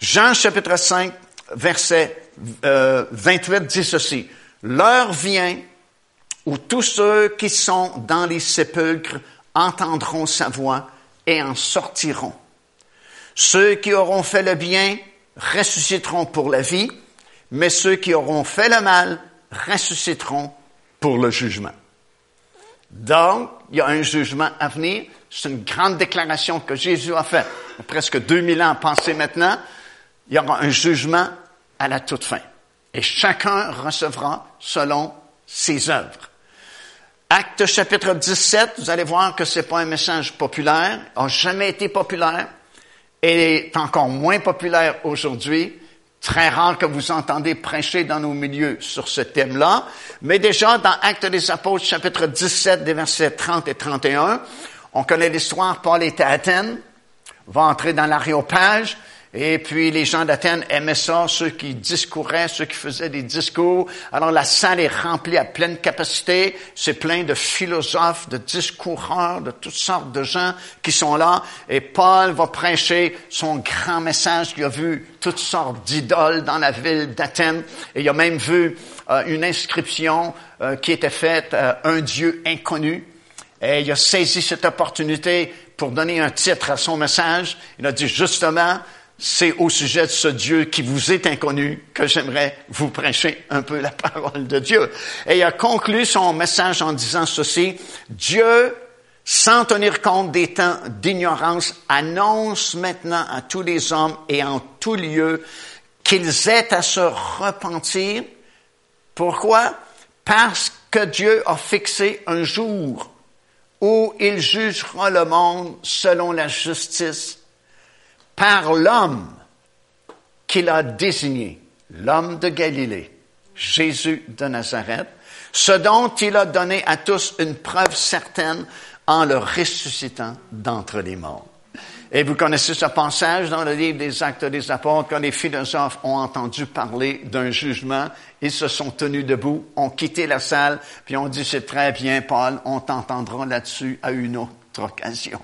Jean chapitre 5, verset 28 euh, dit ceci. L'heure vient où tous ceux qui sont dans les sépulcres entendront sa voix et en sortiront. Ceux qui auront fait le bien ressusciteront pour la vie, mais ceux qui auront fait le mal ressusciteront pour le jugement. Donc, il y a un jugement à venir. C'est une grande déclaration que Jésus a faite. Presque 2000 ans passés maintenant. Il y aura un jugement à la toute fin. Et chacun recevra selon ses œuvres. Acte chapitre 17, vous allez voir que c'est pas un message populaire, a jamais été populaire, et est encore moins populaire aujourd'hui. Très rare que vous entendez prêcher dans nos milieux sur ce thème-là. Mais déjà, dans Acte des Apôtres, chapitre 17, des versets 30 et 31, on connaît l'histoire, Paul était à Athènes, va entrer dans l'aréopage, et puis les gens d'Athènes aimaient ça, ceux qui discouraient, ceux qui faisaient des discours. Alors la salle est remplie à pleine capacité. C'est plein de philosophes, de discoureurs, de toutes sortes de gens qui sont là. Et Paul va prêcher son grand message. Il a vu toutes sortes d'idoles dans la ville d'Athènes. Et il a même vu euh, une inscription euh, qui était faite euh, un Dieu inconnu. Et il a saisi cette opportunité pour donner un titre à son message. Il a dit justement, c'est au sujet de ce Dieu qui vous est inconnu que j'aimerais vous prêcher un peu la parole de Dieu. Et il a conclu son message en disant ceci, Dieu, sans tenir compte des temps d'ignorance, annonce maintenant à tous les hommes et en tout lieu qu'ils aient à se repentir. Pourquoi? Parce que Dieu a fixé un jour où il jugera le monde selon la justice par l'homme qu'il a désigné, l'homme de Galilée, Jésus de Nazareth, ce dont il a donné à tous une preuve certaine en le ressuscitant d'entre les morts. Et vous connaissez ce passage dans le livre des Actes des Apôtres, quand les philosophes ont entendu parler d'un jugement, ils se sont tenus debout, ont quitté la salle, puis ont dit, c'est très bien, Paul, on t'entendra là-dessus à une autre occasion.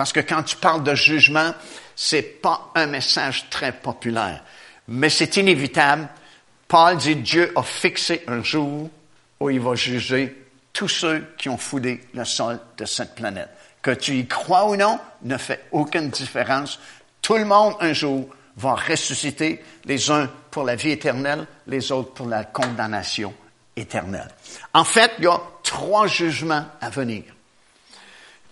Parce que quand tu parles de jugement, c'est pas un message très populaire. Mais c'est inévitable. Paul dit Dieu a fixé un jour où il va juger tous ceux qui ont foulé le sol de cette planète. Que tu y crois ou non ne fait aucune différence. Tout le monde un jour va ressusciter, les uns pour la vie éternelle, les autres pour la condamnation éternelle. En fait, il y a trois jugements à venir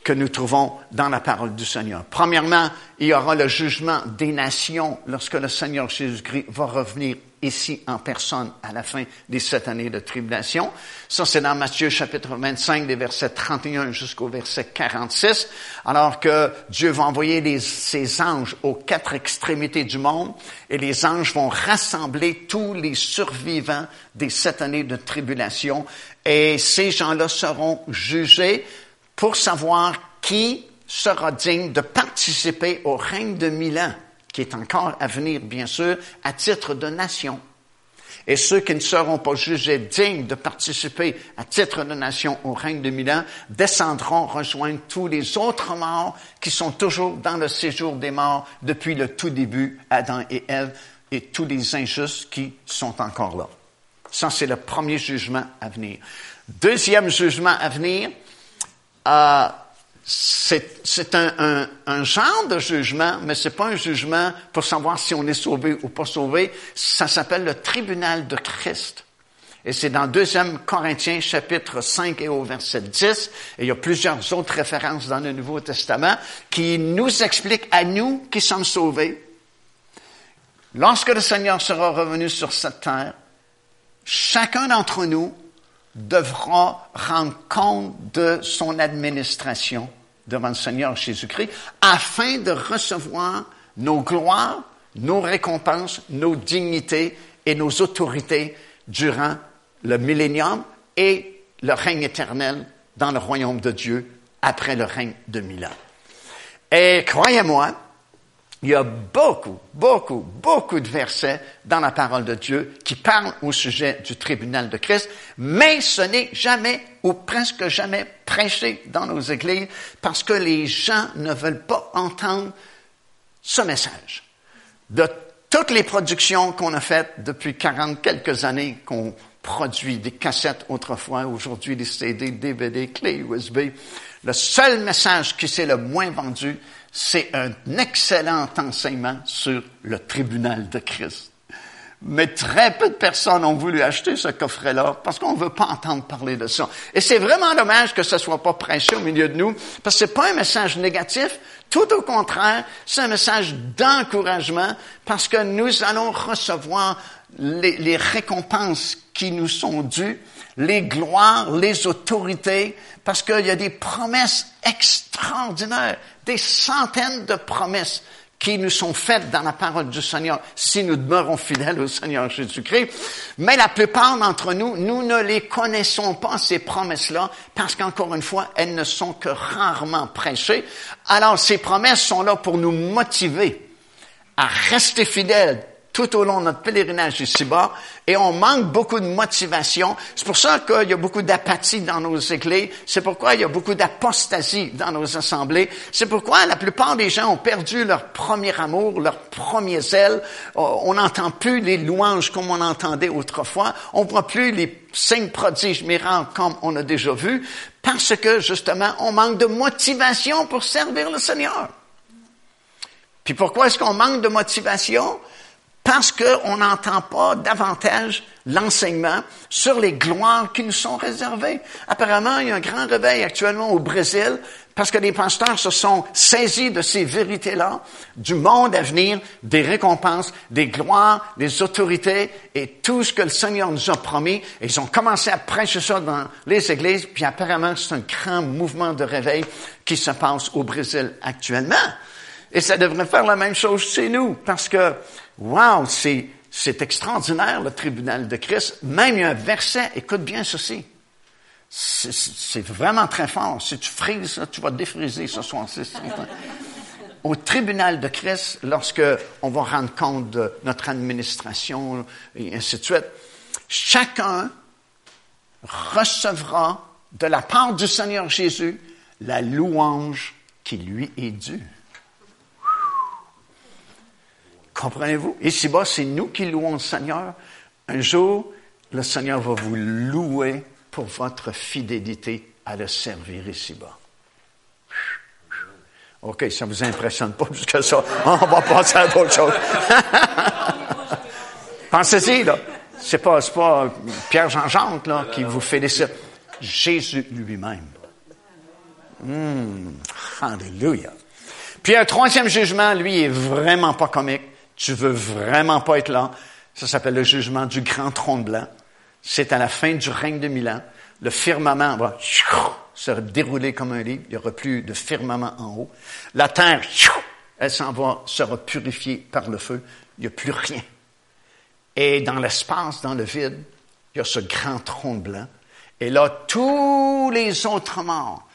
que nous trouvons dans la parole du Seigneur. Premièrement, il y aura le jugement des nations lorsque le Seigneur Jésus-Christ va revenir ici en personne à la fin des sept années de tribulation. Ça, c'est dans Matthieu chapitre 25, des versets 31 jusqu'au verset 46, alors que Dieu va envoyer ses anges aux quatre extrémités du monde et les anges vont rassembler tous les survivants des sept années de tribulation et ces gens-là seront jugés pour savoir qui sera digne de participer au règne de Milan qui est encore à venir, bien sûr, à titre de nation. Et ceux qui ne seront pas jugés dignes de participer à titre de nation au règne de Milan descendront rejoindre tous les autres morts qui sont toujours dans le séjour des morts depuis le tout début, Adam et Ève, et tous les injustes qui sont encore là. Ça, c'est le premier jugement à venir. Deuxième jugement à venir, euh, c'est un, un, genre de jugement, mais c'est pas un jugement pour savoir si on est sauvé ou pas sauvé. Ça s'appelle le tribunal de Christ. Et c'est dans 2 Corinthiens chapitre 5 et au verset 10, et il y a plusieurs autres références dans le Nouveau Testament qui nous expliquent à nous qui sommes sauvés, lorsque le Seigneur sera revenu sur cette terre, chacun d'entre nous devra rendre compte de son administration devant le Seigneur Jésus-Christ afin de recevoir nos gloires, nos récompenses, nos dignités et nos autorités durant le millénium et le règne éternel dans le royaume de Dieu après le règne de Milan. Et croyez-moi, il y a beaucoup, beaucoup, beaucoup de versets dans la parole de Dieu qui parlent au sujet du tribunal de Christ, mais ce n'est jamais ou presque jamais prêché dans nos églises parce que les gens ne veulent pas entendre ce message. De toutes les productions qu'on a faites depuis 40 quelques années, qu'on produit des cassettes autrefois, aujourd'hui des CD, DVD, clés USB, le seul message qui s'est le moins vendu, c'est un excellent enseignement sur le tribunal de Christ. Mais très peu de personnes ont voulu acheter ce coffret-là parce qu'on ne veut pas entendre parler de ça. Et c'est vraiment dommage que ce soit pas prêché au milieu de nous parce que c'est pas un message négatif. Tout au contraire, c'est un message d'encouragement parce que nous allons recevoir les récompenses qui nous sont dues, les gloires, les autorités, parce qu'il y a des promesses extraordinaires, des centaines de promesses qui nous sont faites dans la parole du Seigneur si nous demeurons fidèles au Seigneur Jésus-Christ. Mais la plupart d'entre nous, nous ne les connaissons pas, ces promesses-là, parce qu'encore une fois, elles ne sont que rarement prêchées. Alors, ces promesses sont là pour nous motiver à rester fidèles tout au long de notre pèlerinage ici-bas et on manque beaucoup de motivation. C'est pour ça qu'il y a beaucoup d'apathie dans nos églises. C'est pourquoi il y a beaucoup d'apostasie dans nos assemblées. C'est pourquoi la plupart des gens ont perdu leur premier amour, leur premier zèle. Oh, on n'entend plus les louanges comme on entendait autrefois. On voit plus les signes prodiges miracles comme on a déjà vu parce que justement on manque de motivation pour servir le Seigneur. Puis pourquoi est-ce qu'on manque de motivation? Parce qu'on n'entend pas davantage l'enseignement sur les gloires qui nous sont réservées. Apparemment, il y a un grand réveil actuellement au Brésil parce que les pasteurs se sont saisis de ces vérités-là, du monde à venir, des récompenses, des gloires, des autorités et tout ce que le Seigneur nous a promis. Et ils ont commencé à prêcher ça dans les églises, puis apparemment, c'est un grand mouvement de réveil qui se passe au Brésil actuellement. Et ça devrait faire la même chose chez nous, parce que Wow, c'est, extraordinaire, le tribunal de Christ. Même il y a un verset, écoute bien ceci. C'est, vraiment très fort. Si tu frises, tu vas défriser ce soir. Au tribunal de Christ, lorsque on va rendre compte de notre administration et ainsi de suite, chacun recevra de la part du Seigneur Jésus la louange qui lui est dû. Comprenez-vous? Ici-bas, c'est nous qui louons le Seigneur. Un jour, le Seigneur va vous louer pour votre fidélité à le servir ici-bas. OK, ça ne vous impressionne pas jusqu'à ça. On va passer à d'autres choses. Pensez-y, là. C'est pas, pas Pierre-Jean-Jacques, là, qui vous félicite. Jésus lui-même. Hum, alléluia. Puis un troisième jugement, lui, est vraiment pas comique. Tu veux vraiment pas être là. Ça s'appelle le jugement du grand trône blanc. C'est à la fin du règne de Milan. Le firmament va se dérouler comme un livre. Il n'y aura plus de firmament en haut. La terre, elle s'en va, sera purifiée par le feu. Il n'y a plus rien. Et dans l'espace, dans le vide, il y a ce grand trône blanc. Et là, tous les autres morts,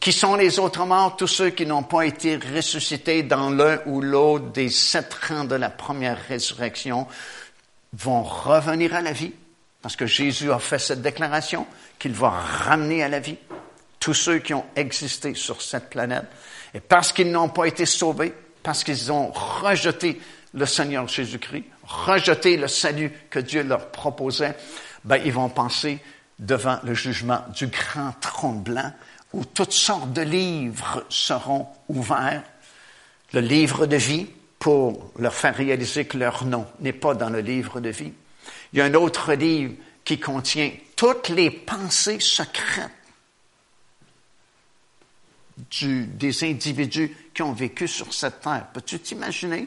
qui sont les autres morts, tous ceux qui n'ont pas été ressuscités dans l'un ou l'autre des sept rangs de la première résurrection, vont revenir à la vie, parce que Jésus a fait cette déclaration qu'il va ramener à la vie tous ceux qui ont existé sur cette planète. Et parce qu'ils n'ont pas été sauvés, parce qu'ils ont rejeté le Seigneur Jésus-Christ, rejeter le salut que Dieu leur proposait, ben, ils vont penser devant le jugement du grand trône blanc où toutes sortes de livres seront ouverts. Le livre de vie pour leur faire réaliser que leur nom n'est pas dans le livre de vie. Il y a un autre livre qui contient toutes les pensées secrètes des individus qui ont vécu sur cette terre. Peux-tu t'imaginer?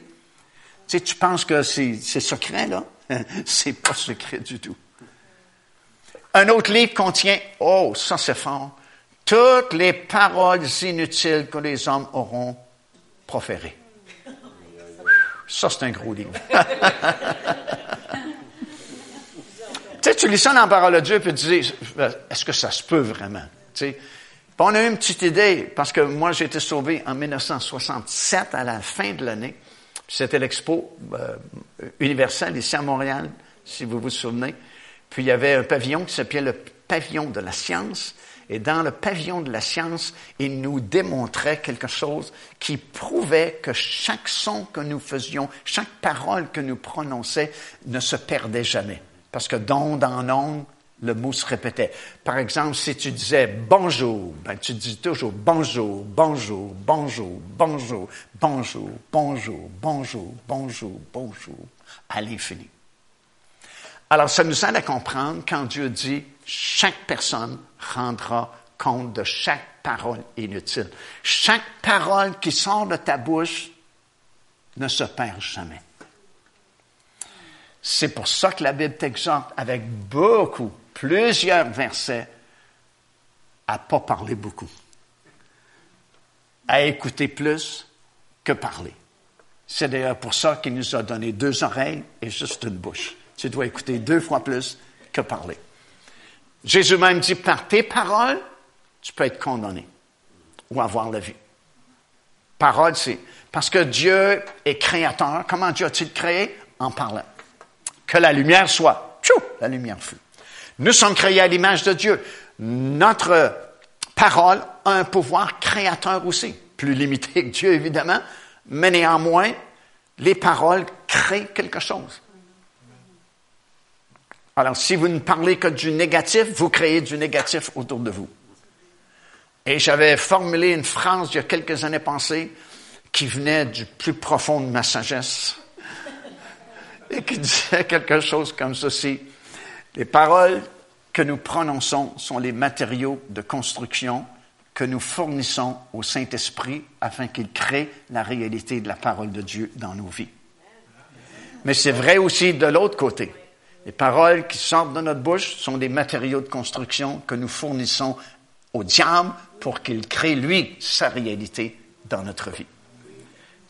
Tu sais, tu penses que c'est secret, là? c'est pas secret du tout. Un autre livre contient, oh, ça c'est fort, toutes les paroles inutiles que les hommes auront proférées. Ça, c'est un gros livre. tu sais, tu lis ça dans la parole de Dieu et tu dis, est-ce que ça se peut vraiment? On a eu une petite idée, parce que moi, j'ai été sauvé en 1967, à la fin de l'année. C'était l'expo euh, universelle ici à Montréal, si vous vous souvenez. Puis il y avait un pavillon qui s'appelait le pavillon de la science. Et dans le pavillon de la science, il nous démontrait quelque chose qui prouvait que chaque son que nous faisions, chaque parole que nous prononçons ne se perdait jamais. Parce que d'onde en onde, le mot se répétait. Par exemple, si tu disais bonjour, ben, tu dis toujours bonjour, bonjour, bonjour, bonjour, bonjour, bonjour, bonjour, bonjour, bonjour, à l'infini. Alors, ça nous aide à comprendre quand Dieu dit chaque personne rendra compte de chaque parole inutile. Chaque parole qui sort de ta bouche ne se perd jamais. C'est pour ça que la Bible t'exhorte avec beaucoup plusieurs versets à pas parler beaucoup, à écouter plus que parler. C'est d'ailleurs pour ça qu'il nous a donné deux oreilles et juste une bouche. Tu dois écouter deux fois plus que parler. Jésus même dit, par tes paroles, tu peux être condamné ou avoir la vie. Parole, c'est parce que Dieu est créateur. Comment Dieu a-t-il créé? En parlant. Que la lumière soit. Tchou, la lumière fut. Nous sommes créés à l'image de Dieu. Notre parole a un pouvoir créateur aussi, plus limité que Dieu évidemment, mais néanmoins, les paroles créent quelque chose. Alors, si vous ne parlez que du négatif, vous créez du négatif autour de vous. Et j'avais formulé une phrase il y a quelques années passées qui venait du plus profond de ma sagesse et qui disait quelque chose comme ceci. Les paroles que nous prononçons sont les matériaux de construction que nous fournissons au Saint-Esprit afin qu'il crée la réalité de la parole de Dieu dans nos vies. Mais c'est vrai aussi de l'autre côté. Les paroles qui sortent de notre bouche sont des matériaux de construction que nous fournissons au diable pour qu'il crée, lui, sa réalité dans notre vie.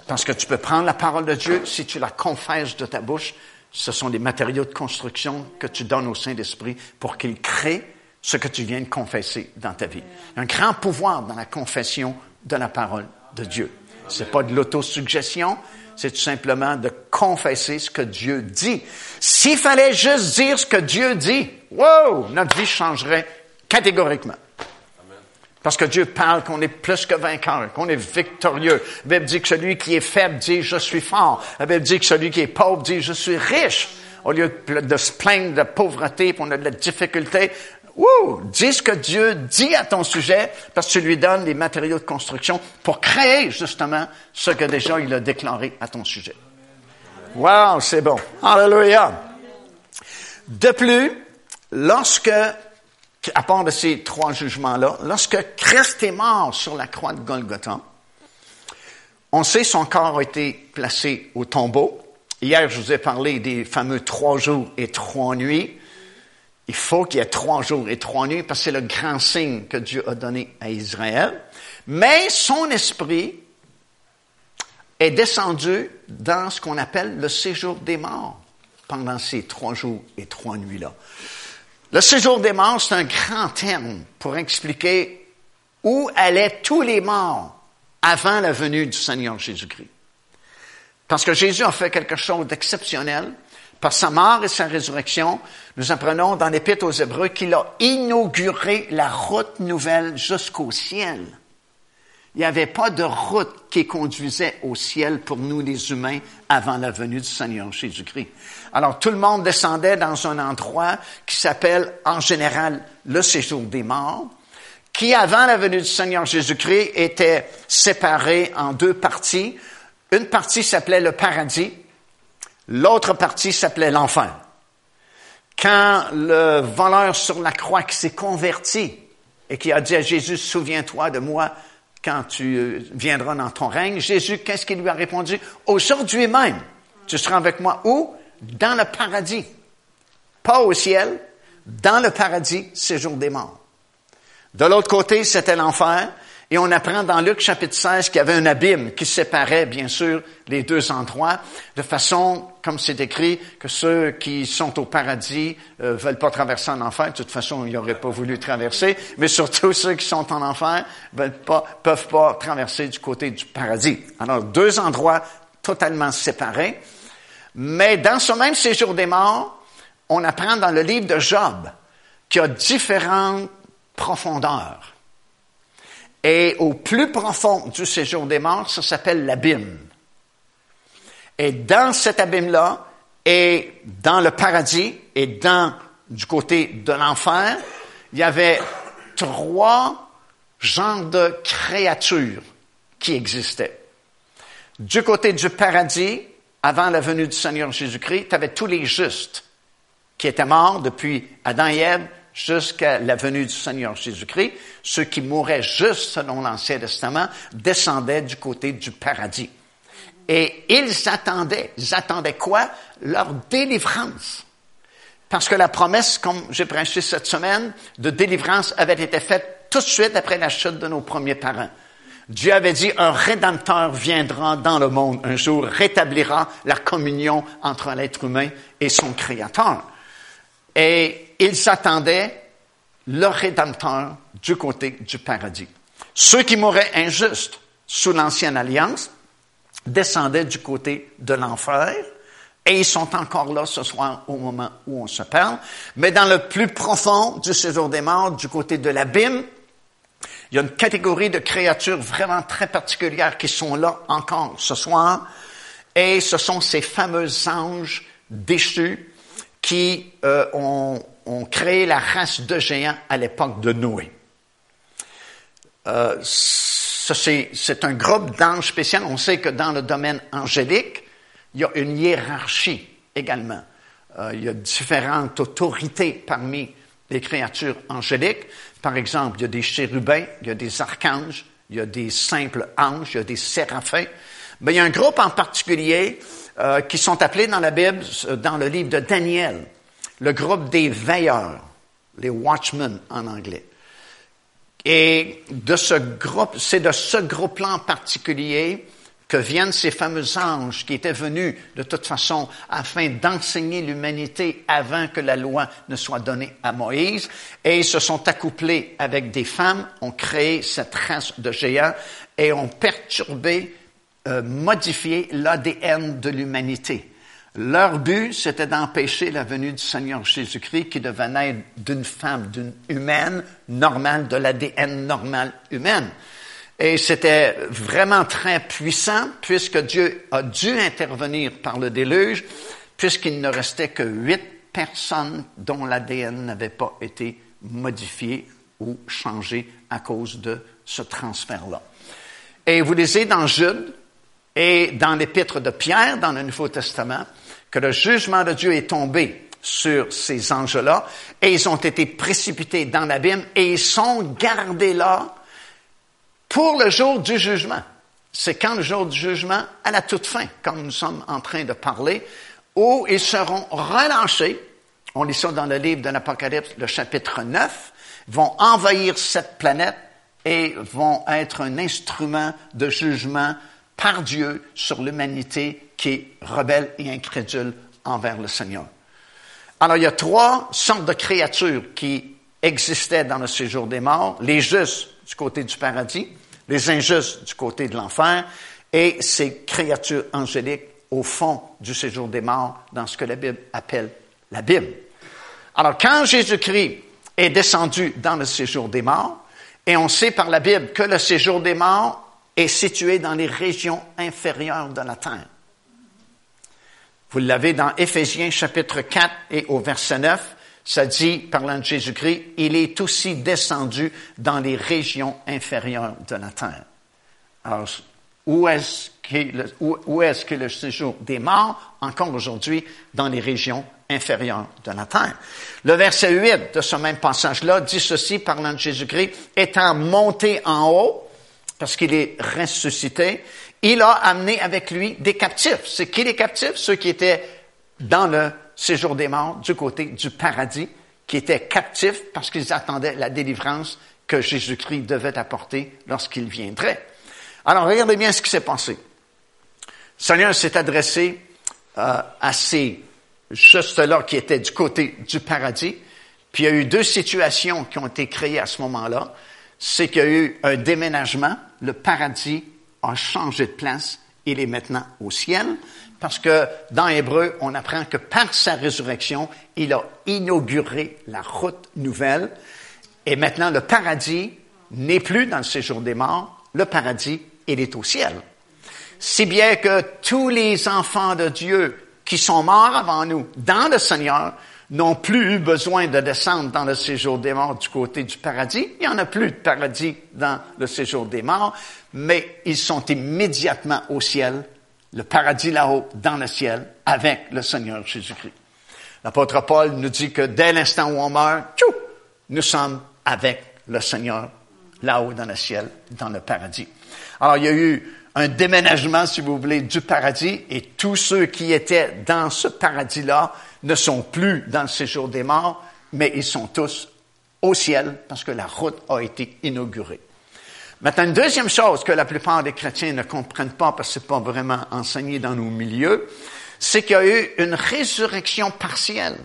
Parce que tu peux prendre la parole de Dieu, si tu la confesses de ta bouche, ce sont des matériaux de construction que tu donnes au Saint-Esprit pour qu'il crée ce que tu viens de confesser dans ta vie. Un grand pouvoir dans la confession de la parole de Dieu. C'est pas de l'autosuggestion, c'est tout simplement de confesser ce que Dieu dit. S'il fallait juste dire ce que Dieu dit, wow, notre vie changerait catégoriquement. Parce que Dieu parle qu'on est plus que vainqueur, qu'on est victorieux. La Bible dit que celui qui est faible dit je suis fort. La Bible dit que celui qui est pauvre dit je suis riche. Au lieu de se plaindre de pauvreté, on a de la difficulté, Wouh! Dis ce que Dieu dit à ton sujet parce que tu lui donnes les matériaux de construction pour créer justement ce que déjà il a déclaré à ton sujet. Wow, c'est bon. Alléluia. De plus, lorsque, à part de ces trois jugements-là, lorsque Christ est mort sur la croix de Golgotha, on sait son corps a été placé au tombeau. Hier, je vous ai parlé des fameux trois jours et trois nuits. Il faut qu'il y ait trois jours et trois nuits parce que c'est le grand signe que Dieu a donné à Israël. Mais son esprit est descendu dans ce qu'on appelle le séjour des morts pendant ces trois jours et trois nuits-là. Le séjour des morts, c'est un grand terme pour expliquer où allaient tous les morts avant la venue du Seigneur Jésus-Christ. Parce que Jésus a fait quelque chose d'exceptionnel par sa mort et sa résurrection, nous apprenons dans l'Épître aux Hébreux qu'il a inauguré la route nouvelle jusqu'au ciel. Il n'y avait pas de route qui conduisait au ciel pour nous les humains avant la venue du Seigneur Jésus-Christ. Alors tout le monde descendait dans un endroit qui s'appelle en général le séjour des morts, qui avant la venue du Seigneur Jésus-Christ était séparé en deux parties. Une partie s'appelait le paradis, L'autre partie s'appelait l'enfer. Quand le voleur sur la croix qui s'est converti et qui a dit à Jésus, souviens-toi de moi quand tu euh, viendras dans ton règne, Jésus, qu'est-ce qu'il lui a répondu? Aujourd'hui même, tu seras avec moi où? Dans le paradis. Pas au ciel, dans le paradis, séjour des morts. De l'autre côté, c'était l'enfer. Et on apprend dans Luc chapitre 16 qu'il y avait un abîme qui séparait, bien sûr, les deux endroits, de façon, comme c'est écrit, que ceux qui sont au paradis euh, veulent pas traverser en enfer. De toute façon, ils n'auraient pas voulu traverser. Mais surtout, ceux qui sont en enfer veulent pas, peuvent pas traverser du côté du paradis. Alors, deux endroits totalement séparés. Mais dans ce même séjour des morts, on apprend dans le livre de Job qu'il y a différentes profondeurs. Et au plus profond du séjour des morts, ça s'appelle l'abîme. Et dans cet abîme-là, et dans le paradis, et dans du côté de l'enfer, il y avait trois genres de créatures qui existaient. Du côté du paradis, avant la venue du Seigneur Jésus-Christ, tu avais tous les justes qui étaient morts depuis Adam et Ève jusqu'à la venue du Seigneur Jésus-Christ, ceux qui mouraient juste selon l'Ancien Testament descendaient du côté du paradis. Et ils attendaient, ils attendaient quoi? Leur délivrance. Parce que la promesse, comme j'ai prêché cette semaine, de délivrance avait été faite tout de suite après la chute de nos premiers parents. Dieu avait dit, un rédempteur viendra dans le monde un jour, rétablira la communion entre l'être humain et son Créateur. Et ils attendaient le Rédempteur du côté du paradis. Ceux qui mouraient injustes sous l'ancienne alliance descendaient du côté de l'enfer, et ils sont encore là ce soir au moment où on se parle. Mais dans le plus profond du séjour des morts, du côté de l'abîme, il y a une catégorie de créatures vraiment très particulières qui sont là encore ce soir, et ce sont ces fameux anges déchus qui euh, ont, créé la race de géants à l'époque de Noé. Euh, c'est un groupe d'anges spécial. On sait que dans le domaine angélique, il y a une hiérarchie également. Euh, il y a différentes autorités parmi les créatures angéliques. Par exemple, il y a des chérubins, il y a des archanges, il y a des simples anges, il y a des séraphins. Mais il y a un groupe en particulier euh, qui sont appelés dans la Bible, euh, dans le livre de Daniel, le groupe des veilleurs, les watchmen en anglais. Et de ce groupe, c'est de ce groupe-là en particulier que viennent ces fameux anges qui étaient venus de toute façon afin d'enseigner l'humanité avant que la loi ne soit donnée à Moïse. Et ils se sont accouplés avec des femmes, ont créé cette race de géants et ont perturbé euh, modifier l'ADN de l'humanité. Leur but, c'était d'empêcher la venue du Seigneur Jésus-Christ qui devait naître d'une femme, d'une humaine normale, de l'ADN normal humaine. Et c'était vraiment très puissant puisque Dieu a dû intervenir par le déluge puisqu'il ne restait que huit personnes dont l'ADN n'avait pas été modifié ou changé à cause de ce transfert-là. Et vous lisez dans Jude et dans l'épître de Pierre, dans le Nouveau Testament, que le jugement de Dieu est tombé sur ces anges-là et ils ont été précipités dans l'abîme et ils sont gardés là pour le jour du jugement. C'est quand le jour du jugement, à la toute fin, comme nous sommes en train de parler, où ils seront relâchés. On lit ça dans le livre de l'Apocalypse, le chapitre 9, vont envahir cette planète et vont être un instrument de jugement par Dieu sur l'humanité qui est rebelle et incrédule envers le Seigneur. Alors, il y a trois sortes de créatures qui existaient dans le séjour des morts. Les justes du côté du paradis, les injustes du côté de l'enfer, et ces créatures angéliques au fond du séjour des morts dans ce que la Bible appelle la Bible. Alors, quand Jésus-Christ est descendu dans le séjour des morts, et on sait par la Bible que le séjour des morts est situé dans les régions inférieures de la terre. Vous l'avez dans Éphésiens chapitre 4 et au verset 9, ça dit, parlant de Jésus-Christ, il est aussi descendu dans les régions inférieures de la terre. Alors, où est-ce où, est-ce que le séjour des morts, encore aujourd'hui, dans les régions inférieures de la terre? Le verset 8 de ce même passage-là dit ceci, parlant de Jésus-Christ, étant monté en haut, parce qu'il est ressuscité, il a amené avec lui des captifs. C'est qui les captifs? Ceux qui étaient dans le séjour des morts du côté du paradis, qui étaient captifs parce qu'ils attendaient la délivrance que Jésus-Christ devait apporter lorsqu'il viendrait. Alors, regardez bien ce qui s'est passé. Le Seigneur s'est adressé euh, à ces justes-là qui étaient du côté du paradis, puis il y a eu deux situations qui ont été créées à ce moment-là. C'est qu'il y a eu un déménagement le paradis a changé de place, il est maintenant au ciel, parce que dans Hébreu, on apprend que par sa résurrection, il a inauguré la route nouvelle, et maintenant le paradis n'est plus dans le séjour des morts, le paradis, il est au ciel. Si bien que tous les enfants de Dieu qui sont morts avant nous dans le Seigneur n'ont plus eu besoin de descendre dans le séjour des morts du côté du paradis. Il n'y en a plus de paradis dans le séjour des morts, mais ils sont immédiatement au ciel, le paradis là-haut, dans le ciel, avec le Seigneur Jésus-Christ. L'apôtre Paul nous dit que dès l'instant où on meurt, tchou, nous sommes avec le Seigneur là-haut dans le ciel, dans le paradis. Alors, il y a eu un déménagement, si vous voulez, du paradis et tous ceux qui étaient dans ce paradis-là ne sont plus dans le séjour des morts, mais ils sont tous au ciel parce que la route a été inaugurée. Maintenant, une deuxième chose que la plupart des chrétiens ne comprennent pas parce que c'est pas vraiment enseigné dans nos milieux, c'est qu'il y a eu une résurrection partielle.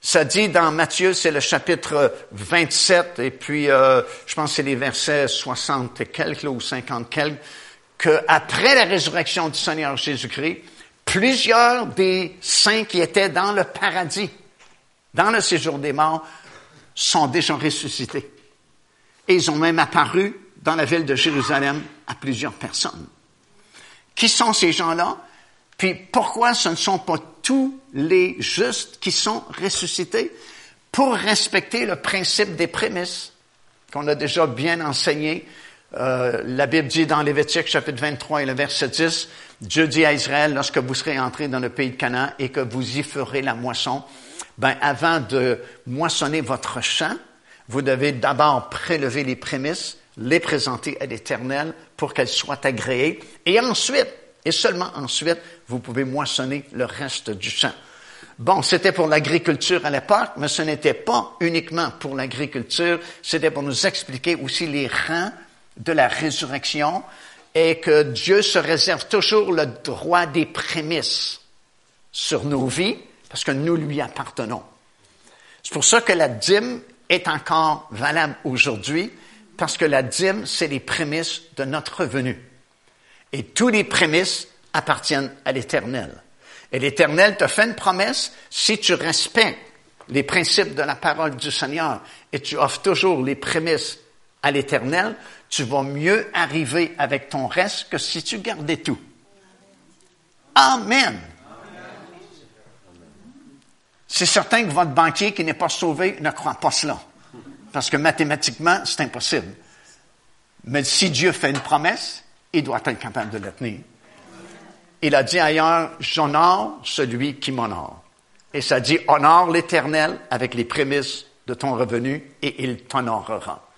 Ça dit dans Matthieu, c'est le chapitre 27, et puis euh, je pense que c'est les versets 60 et quelques ou 50 quelques, qu'après la résurrection du Seigneur Jésus-Christ, plusieurs des saints qui étaient dans le paradis, dans le séjour des morts, sont déjà ressuscités. Et ils ont même apparu dans la ville de Jérusalem à plusieurs personnes. Qui sont ces gens-là? Puis pourquoi ce ne sont pas tous les justes qui sont ressuscités? Pour respecter le principe des prémices qu'on a déjà bien enseigné. Euh, la Bible dit dans Lévitique chapitre 23 et le verset 10, Dieu dit à Israël, lorsque vous serez entrés dans le pays de Canaan et que vous y ferez la moisson, ben, avant de moissonner votre champ, vous devez d'abord prélever les prémices, les présenter à l'Éternel pour qu'elles soient agréées, et ensuite, et seulement ensuite, vous pouvez moissonner le reste du champ. Bon, c'était pour l'agriculture à l'époque, mais ce n'était pas uniquement pour l'agriculture, c'était pour nous expliquer aussi les rangs de la résurrection et que Dieu se réserve toujours le droit des prémices sur nos vies parce que nous lui appartenons. C'est pour ça que la dîme est encore valable aujourd'hui parce que la dîme, c'est les prémices de notre revenu. Et tous les prémices appartiennent à l'Éternel. Et l'Éternel te fait une promesse, si tu respectes les principes de la parole du Seigneur et tu offres toujours les prémices à l'Éternel, tu vas mieux arriver avec ton reste que si tu gardais tout. Amen. C'est certain que votre banquier qui n'est pas sauvé ne croit pas cela. Parce que mathématiquement, c'est impossible. Mais si Dieu fait une promesse, il doit être capable de la tenir. Il a dit ailleurs, j'honore celui qui m'honore. Et ça dit, honore l'éternel avec les prémices de ton revenu et il t'honorera.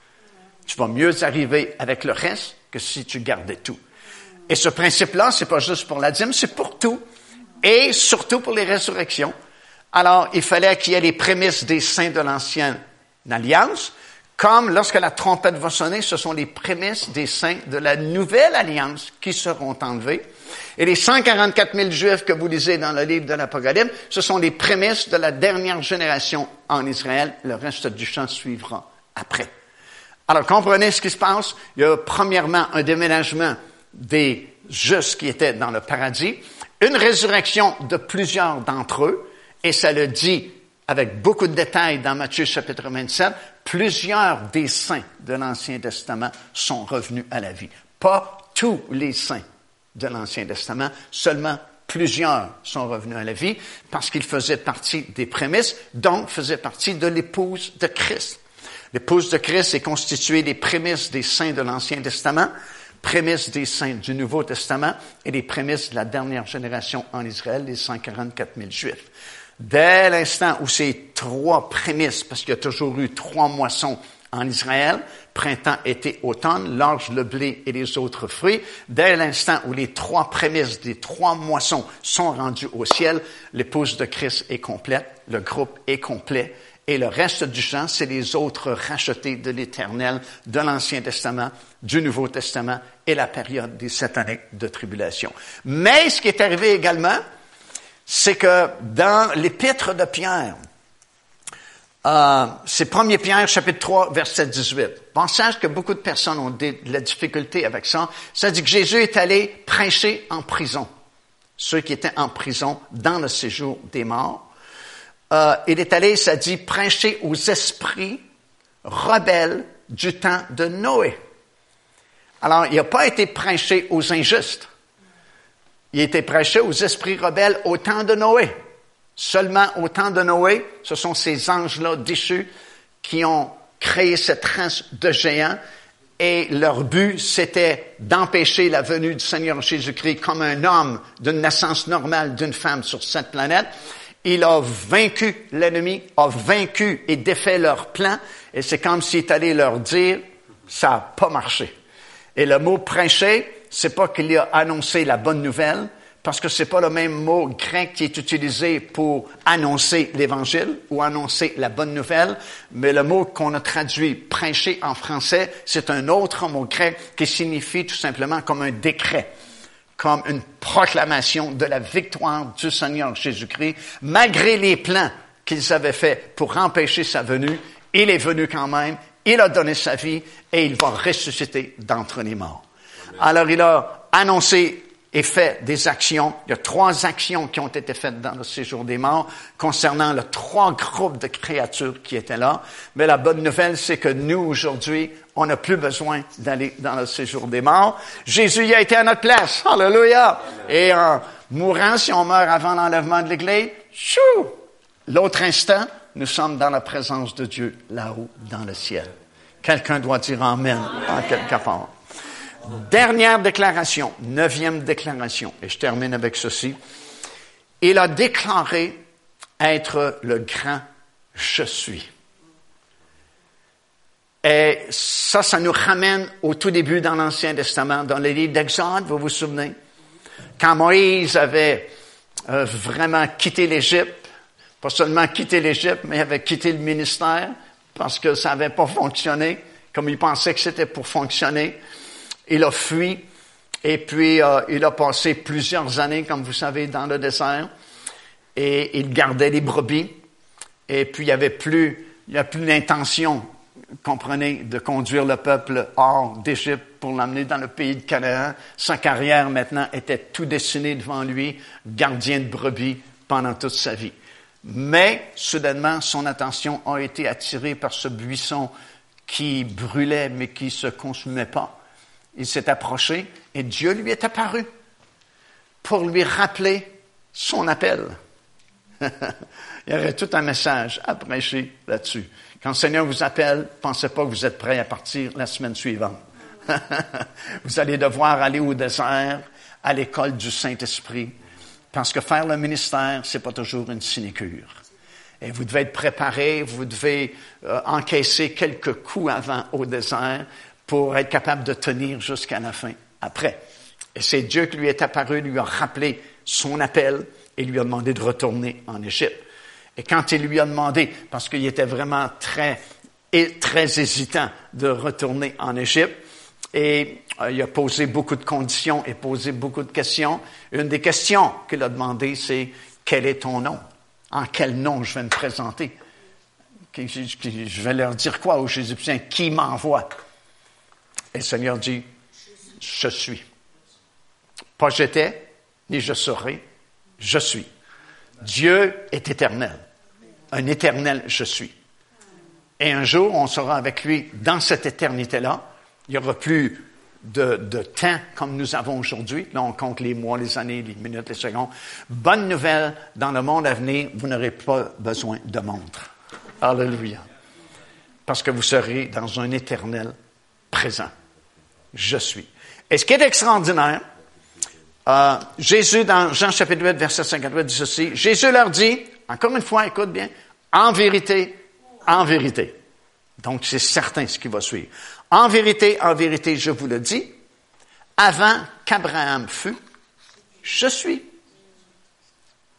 Tu vas mieux arriver avec le reste que si tu gardais tout. Et ce principe-là, c'est pas juste pour la dîme, c'est pour tout. Et surtout pour les résurrections. Alors, il fallait qu'il y ait les prémices des saints de l'ancienne alliance, comme lorsque la trompette va sonner, ce sont les prémices des saints de la nouvelle alliance qui seront enlevés. Et les 144 000 juifs que vous lisez dans le livre de l'Apocalypse, ce sont les prémices de la dernière génération en Israël. Le reste du chant suivra après. Alors, comprenez ce qui se passe. Il y a premièrement un déménagement des justes qui étaient dans le paradis, une résurrection de plusieurs d'entre eux, et ça le dit avec beaucoup de détails dans Matthieu chapitre 27, plusieurs des saints de l'Ancien Testament sont revenus à la vie. Pas tous les saints de l'Ancien Testament, seulement plusieurs sont revenus à la vie parce qu'ils faisaient partie des prémices, donc faisaient partie de l'épouse de Christ. L'épouse de Christ est constituée des prémices des saints de l'Ancien Testament, prémices des saints du Nouveau Testament et les prémices de la dernière génération en Israël, les 144 000 Juifs. Dès l'instant où ces trois prémices, parce qu'il y a toujours eu trois moissons en Israël, printemps, été, automne, l'orge, le blé et les autres fruits, dès l'instant où les trois prémices des trois moissons sont rendues au ciel, l'épouse de Christ est complète, le groupe est complet, et le reste du champ, c'est les autres rachetés de l'Éternel, de l'Ancien Testament, du Nouveau Testament et la période des sept années de tribulation. Mais ce qui est arrivé également, c'est que dans l'épître de Pierre, euh, c'est 1 Pierre chapitre 3 verset 18. Pensez que beaucoup de personnes ont de la difficulté avec ça. Ça dit que Jésus est allé prêcher en prison. Ceux qui étaient en prison dans le séjour des morts. Euh, il est allé, ça dit, prêcher aux esprits rebelles du temps de Noé. Alors, il n'a pas été prêché aux injustes. Il était prêché aux esprits rebelles au temps de Noé. Seulement au temps de Noé, ce sont ces anges-là déchus qui ont créé cette race de géants et leur but, c'était d'empêcher la venue du Seigneur Jésus-Christ comme un homme d'une naissance normale d'une femme sur cette planète. Il a vaincu l'ennemi, a vaincu et défait leur plan, et c'est comme s'il est allé leur dire, ça n'a pas marché. Et le mot prêcher, c'est pas qu'il a annoncé la bonne nouvelle, parce que c'est pas le même mot grec qui est utilisé pour annoncer l'évangile ou annoncer la bonne nouvelle, mais le mot qu'on a traduit prêcher en français, c'est un autre mot grec qui signifie tout simplement comme un décret, comme une proclamation de la victoire du Seigneur Jésus-Christ, malgré les plans qu'ils avaient faits pour empêcher sa venue, il est venu quand même, il a donné sa vie et il va ressusciter d'entre les morts. Alors il a annoncé et fait des actions. Il y a trois actions qui ont été faites dans le séjour des morts concernant les trois groupes de créatures qui étaient là. Mais la bonne nouvelle, c'est que nous, aujourd'hui, on n'a plus besoin d'aller dans le séjour des morts. Jésus y a été à notre place. Alléluia! Et en mourant, si on meurt avant l'enlèvement de l'Église, chou! L'autre instant, nous sommes dans la présence de Dieu, là-haut, dans le ciel. Quelqu'un doit dire Amen en quelque part. Dernière déclaration, neuvième déclaration, et je termine avec ceci. Il a déclaré être le grand je suis. Et ça, ça nous ramène au tout début dans l'Ancien Testament, dans les livres d'Exode, vous vous souvenez? Quand Moïse avait euh, vraiment quitté l'Égypte, pas seulement quitté l'Égypte, mais avait quitté le ministère parce que ça n'avait pas fonctionné comme il pensait que c'était pour fonctionner. Il a fui et puis euh, il a passé plusieurs années, comme vous savez, dans le désert et il gardait les brebis. Et puis il n'y avait plus, il plus l'intention comprenez, de conduire le peuple hors d'Égypte pour l'amener dans le pays de Canaan. Sa carrière maintenant était tout dessinée devant lui, gardien de brebis pendant toute sa vie. Mais, soudainement, son attention a été attirée par ce buisson qui brûlait mais qui se consumait pas. Il s'est approché et Dieu lui est apparu pour lui rappeler son appel. Il y aurait tout un message à prêcher là-dessus. Quand le Seigneur vous appelle, pensez pas que vous êtes prêt à partir la semaine suivante. vous allez devoir aller au désert, à l'école du Saint-Esprit, parce que faire le ministère, c'est pas toujours une sinécure. Et vous devez être préparé, vous devez euh, encaisser quelques coups avant au désert pour être capable de tenir jusqu'à la fin après. Et c'est Dieu qui lui est apparu, lui a rappelé son appel et lui a demandé de retourner en Égypte. Et quand il lui a demandé, parce qu'il était vraiment très, très hésitant de retourner en Égypte, et euh, il a posé beaucoup de conditions et posé beaucoup de questions. Une des questions qu'il a demandé, c'est quel est ton nom? En quel nom je vais me présenter? Je vais leur dire quoi aux Jésusiens? Qui m'envoie? Et le Seigneur dit, je suis. Pas j'étais, ni je serai, je suis. Dieu est éternel. Un éternel je suis. Et un jour, on sera avec lui dans cette éternité-là. Il n'y aura plus de, temps comme nous avons aujourd'hui. Là, on compte les mois, les années, les minutes, les secondes. Bonne nouvelle, dans le monde à venir, vous n'aurez pas besoin de montre. Alléluia. Parce que vous serez dans un éternel présent. Je suis. Et ce qui est extraordinaire, euh, Jésus, dans Jean chapitre 8, verset 58, dit ceci. Jésus leur dit, encore une fois, écoute bien, en vérité, en vérité. Donc, c'est certain ce qui va suivre. En vérité, en vérité, je vous le dis, avant qu'Abraham fût, je suis.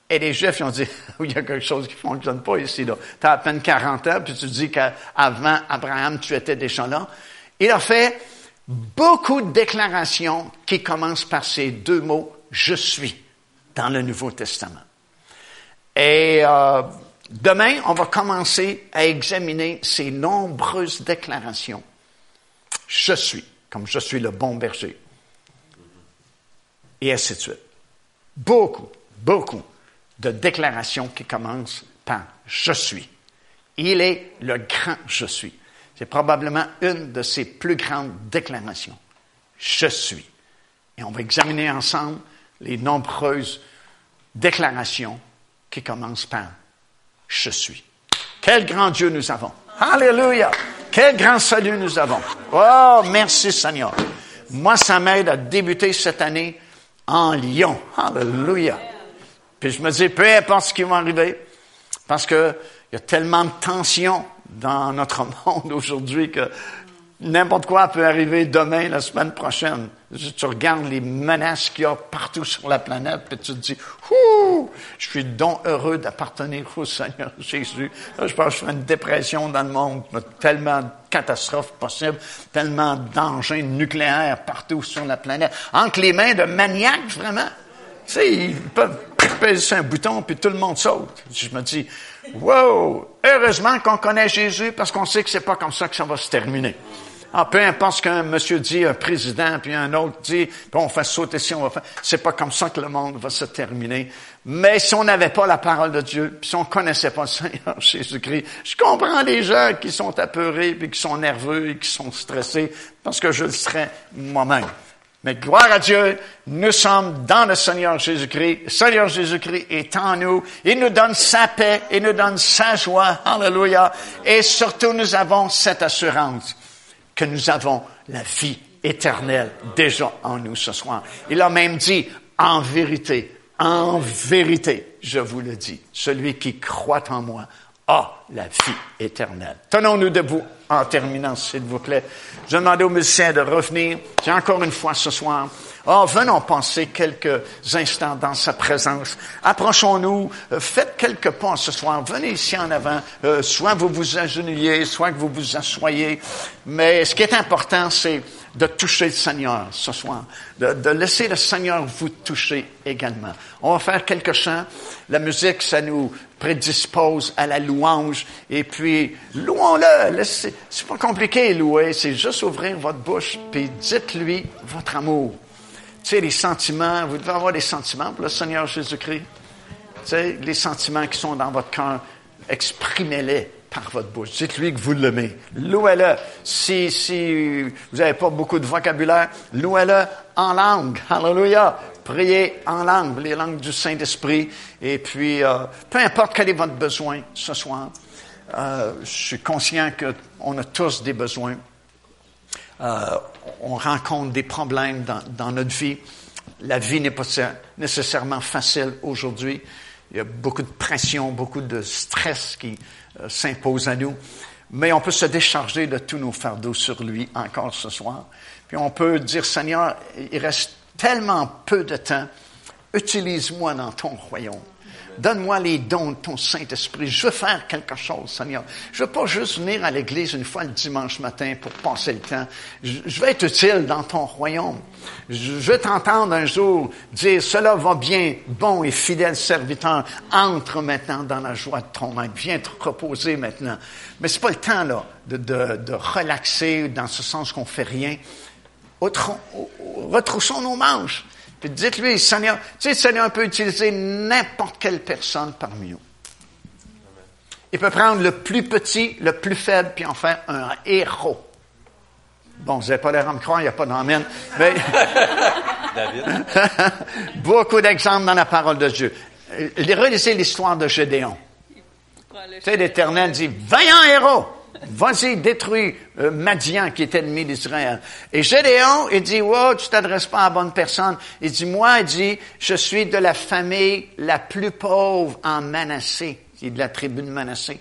Et les Juifs, ont dit, il y a quelque chose qui ne fonctionne pas ici. Tu as à peine 40 ans, puis tu dis qu'avant Abraham, tu étais déjà là. Il a fait beaucoup de déclarations qui commencent par ces deux mots, je suis, dans le Nouveau Testament. Et euh, demain, on va commencer à examiner ces nombreuses déclarations. Je suis, comme je suis le bon berger. Et ainsi de suite. Beaucoup, beaucoup de déclarations qui commencent par je suis. Il est le grand je suis. C'est probablement une de ses plus grandes déclarations. Je suis. Et on va examiner ensemble les nombreuses déclarations qui commencent par Je suis. Quel grand Dieu nous avons. Alléluia. Quel grand salut nous avons. Oh, merci Seigneur. Moi, ça m'aide à débuter cette année en Lyon. Alléluia. Puis je me dis, peu importe ce qui va arriver, parce qu'il y a tellement de tensions dans notre monde aujourd'hui que n'importe quoi peut arriver demain, la semaine prochaine. Tu regardes les menaces qu'il y a partout sur la planète, puis tu te dis, Ouh, je suis donc heureux d'appartenir au Seigneur Jésus. Je pense que je fais une dépression dans le monde, tellement de catastrophes possibles, tellement de dangers nucléaires partout sur la planète, entre les mains de maniaques, vraiment. Tu sais, ils peuvent peser un bouton, puis tout le monde saute. Je me dis, wow, heureusement qu'on connaît Jésus, parce qu'on sait que c'est pas comme ça que ça va se terminer. Ah, peu importe ce qu'un monsieur dit, un président, puis un autre dit, puis on fait sauter si on va faire. C'est pas comme ça que le monde va se terminer. Mais si on n'avait pas la parole de Dieu, puis si on connaissait pas le Seigneur Jésus-Christ, je comprends les gens qui sont apeurés, puis qui sont nerveux, et qui sont stressés, parce que je le serais moi-même. Mais gloire à Dieu, nous sommes dans le Seigneur Jésus-Christ. Le Seigneur Jésus-Christ est en nous. Il nous donne sa paix, il nous donne sa joie. Alléluia. Et surtout, nous avons cette assurance que nous avons la vie éternelle déjà en nous ce soir. Il a même dit, en vérité, en vérité, je vous le dis, celui qui croit en moi a la vie éternelle. Tenons-nous debout en terminant, s'il vous plaît. Je demande aux musiciens de revenir. J'ai encore une fois ce soir, Oh, venons penser quelques instants dans sa présence. Approchons-nous, euh, faites quelques pas ce soir. Venez ici en avant. Euh, soit vous vous agenouillez, soit que vous vous assoyez. Mais ce qui est important, c'est de toucher le Seigneur ce soir, de, de, laisser le Seigneur vous toucher également. On va faire quelques chants. La musique, ça nous prédispose à la louange. Et puis, louons-le. C'est pas compliqué, louer. C'est juste ouvrir votre bouche, puis dites-lui votre amour. Tu sais, les sentiments, vous devez avoir des sentiments pour le Seigneur Jésus-Christ. Tu sais, les sentiments qui sont dans votre cœur, exprimez-les par votre bouche. Dites-lui que vous l'aimez. Louez-le. Si, si vous n'avez pas beaucoup de vocabulaire, louez-le en langue. Alléluia. Priez en langue, les langues du Saint-Esprit. Et puis, euh, peu importe quel est votre besoin ce soir, euh, je suis conscient qu'on a tous des besoins. Euh, on rencontre des problèmes dans, notre vie. La vie n'est pas nécessairement facile aujourd'hui. Il y a beaucoup de pression, beaucoup de stress qui euh, s'impose à nous. Mais on peut se décharger de tous nos fardeaux sur lui encore ce soir. Puis on peut dire, Seigneur, il reste tellement peu de temps. Utilise-moi dans ton royaume. Donne-moi les dons de ton Saint-Esprit. Je veux faire quelque chose, Seigneur. Je veux pas juste venir à l'église une fois le dimanche matin pour passer le temps. Je, veux être utile dans ton royaume. Je, veux t'entendre un jour dire, cela va bien, bon et fidèle serviteur, entre maintenant dans la joie de ton maître. Viens te reposer maintenant. Mais c'est pas le temps, là, de, de, de relaxer dans ce sens qu'on fait rien. Retroussons nos manches. Puis dites-lui, Seigneur, tu sais, le Seigneur peut utiliser n'importe quelle personne parmi nous. Il peut prendre le plus petit, le plus faible, puis en faire un héros. Bon, vous n'avez pas l'air à me croire, il n'y a pas d'emmène. Mais... David. Beaucoup d'exemples dans la parole de Dieu. Relisez l'histoire de Gédéon. Tu sais, l'Éternel dit, vaillant héros! Vas-y, détruis euh, Madian qui est ennemi d'Israël. Et Gédéon, il dit, wow, tu t'adresses pas à la bonne personne. Il dit, moi, il dit, je suis de la famille la plus pauvre en Manassé. Il est de la tribu de Manassé.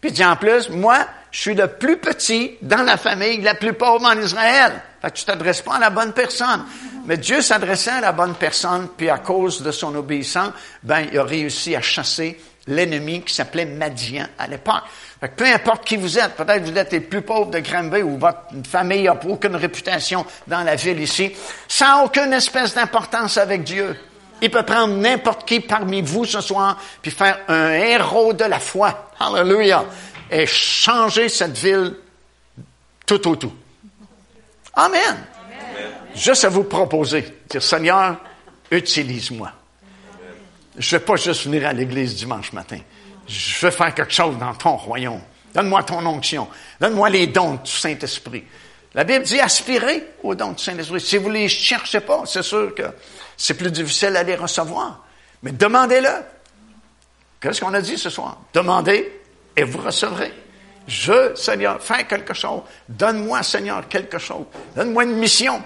Puis il dit, en plus, moi, je suis le plus petit dans la famille la plus pauvre en Israël. Fait que tu t'adresses pas à la bonne personne. Mais Dieu s'adressait à la bonne personne, puis à cause de son obéissance, ben, il a réussi à chasser l'ennemi qui s'appelait Madian à l'époque peu importe qui vous êtes, peut-être vous êtes les plus pauvres de Granby ou votre famille n'a aucune réputation dans la ville ici, ça n'a aucune espèce d'importance avec Dieu. Il peut prendre n'importe qui parmi vous ce soir, puis faire un héros de la foi. Hallelujah. Et changer cette ville tout au tout. Amen. Amen. Juste à vous proposer, dire Seigneur, utilise-moi. Je ne vais pas juste venir à l'église dimanche matin je veux faire quelque chose dans ton royaume. Donne-moi ton onction. Donne-moi les dons du Saint-Esprit. La Bible dit aspirez aux dons du Saint-Esprit. Si vous ne les cherchez pas, c'est sûr que c'est plus difficile à les recevoir. Mais demandez-le. Qu'est-ce qu'on a dit ce soir? Demandez et vous recevrez. Je, Seigneur, fais quelque chose. Donne-moi, Seigneur, quelque chose. Donne-moi une mission.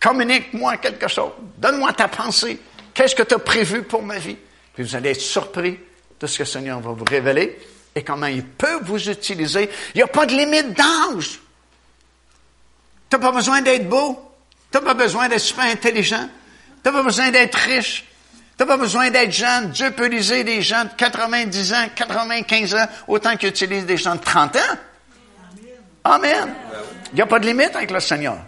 Communique-moi quelque chose. Donne-moi ta pensée. Qu'est-ce que tu as prévu pour ma vie? Puis vous allez être surpris de ce que le Seigneur va vous révéler et comment il peut vous utiliser. Il n'y a pas de limite d'âge. Tu n'as pas besoin d'être beau. Tu n'as pas besoin d'être super intelligent. Tu n'as pas besoin d'être riche. Tu n'as pas besoin d'être jeune. Dieu peut utiliser des gens de 90 ans, 95 ans, autant qu'il utilise des gens de 30 ans. Amen. Il n'y a pas de limite avec le Seigneur.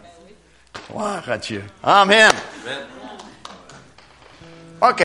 Gloire à Dieu. Amen. Amen.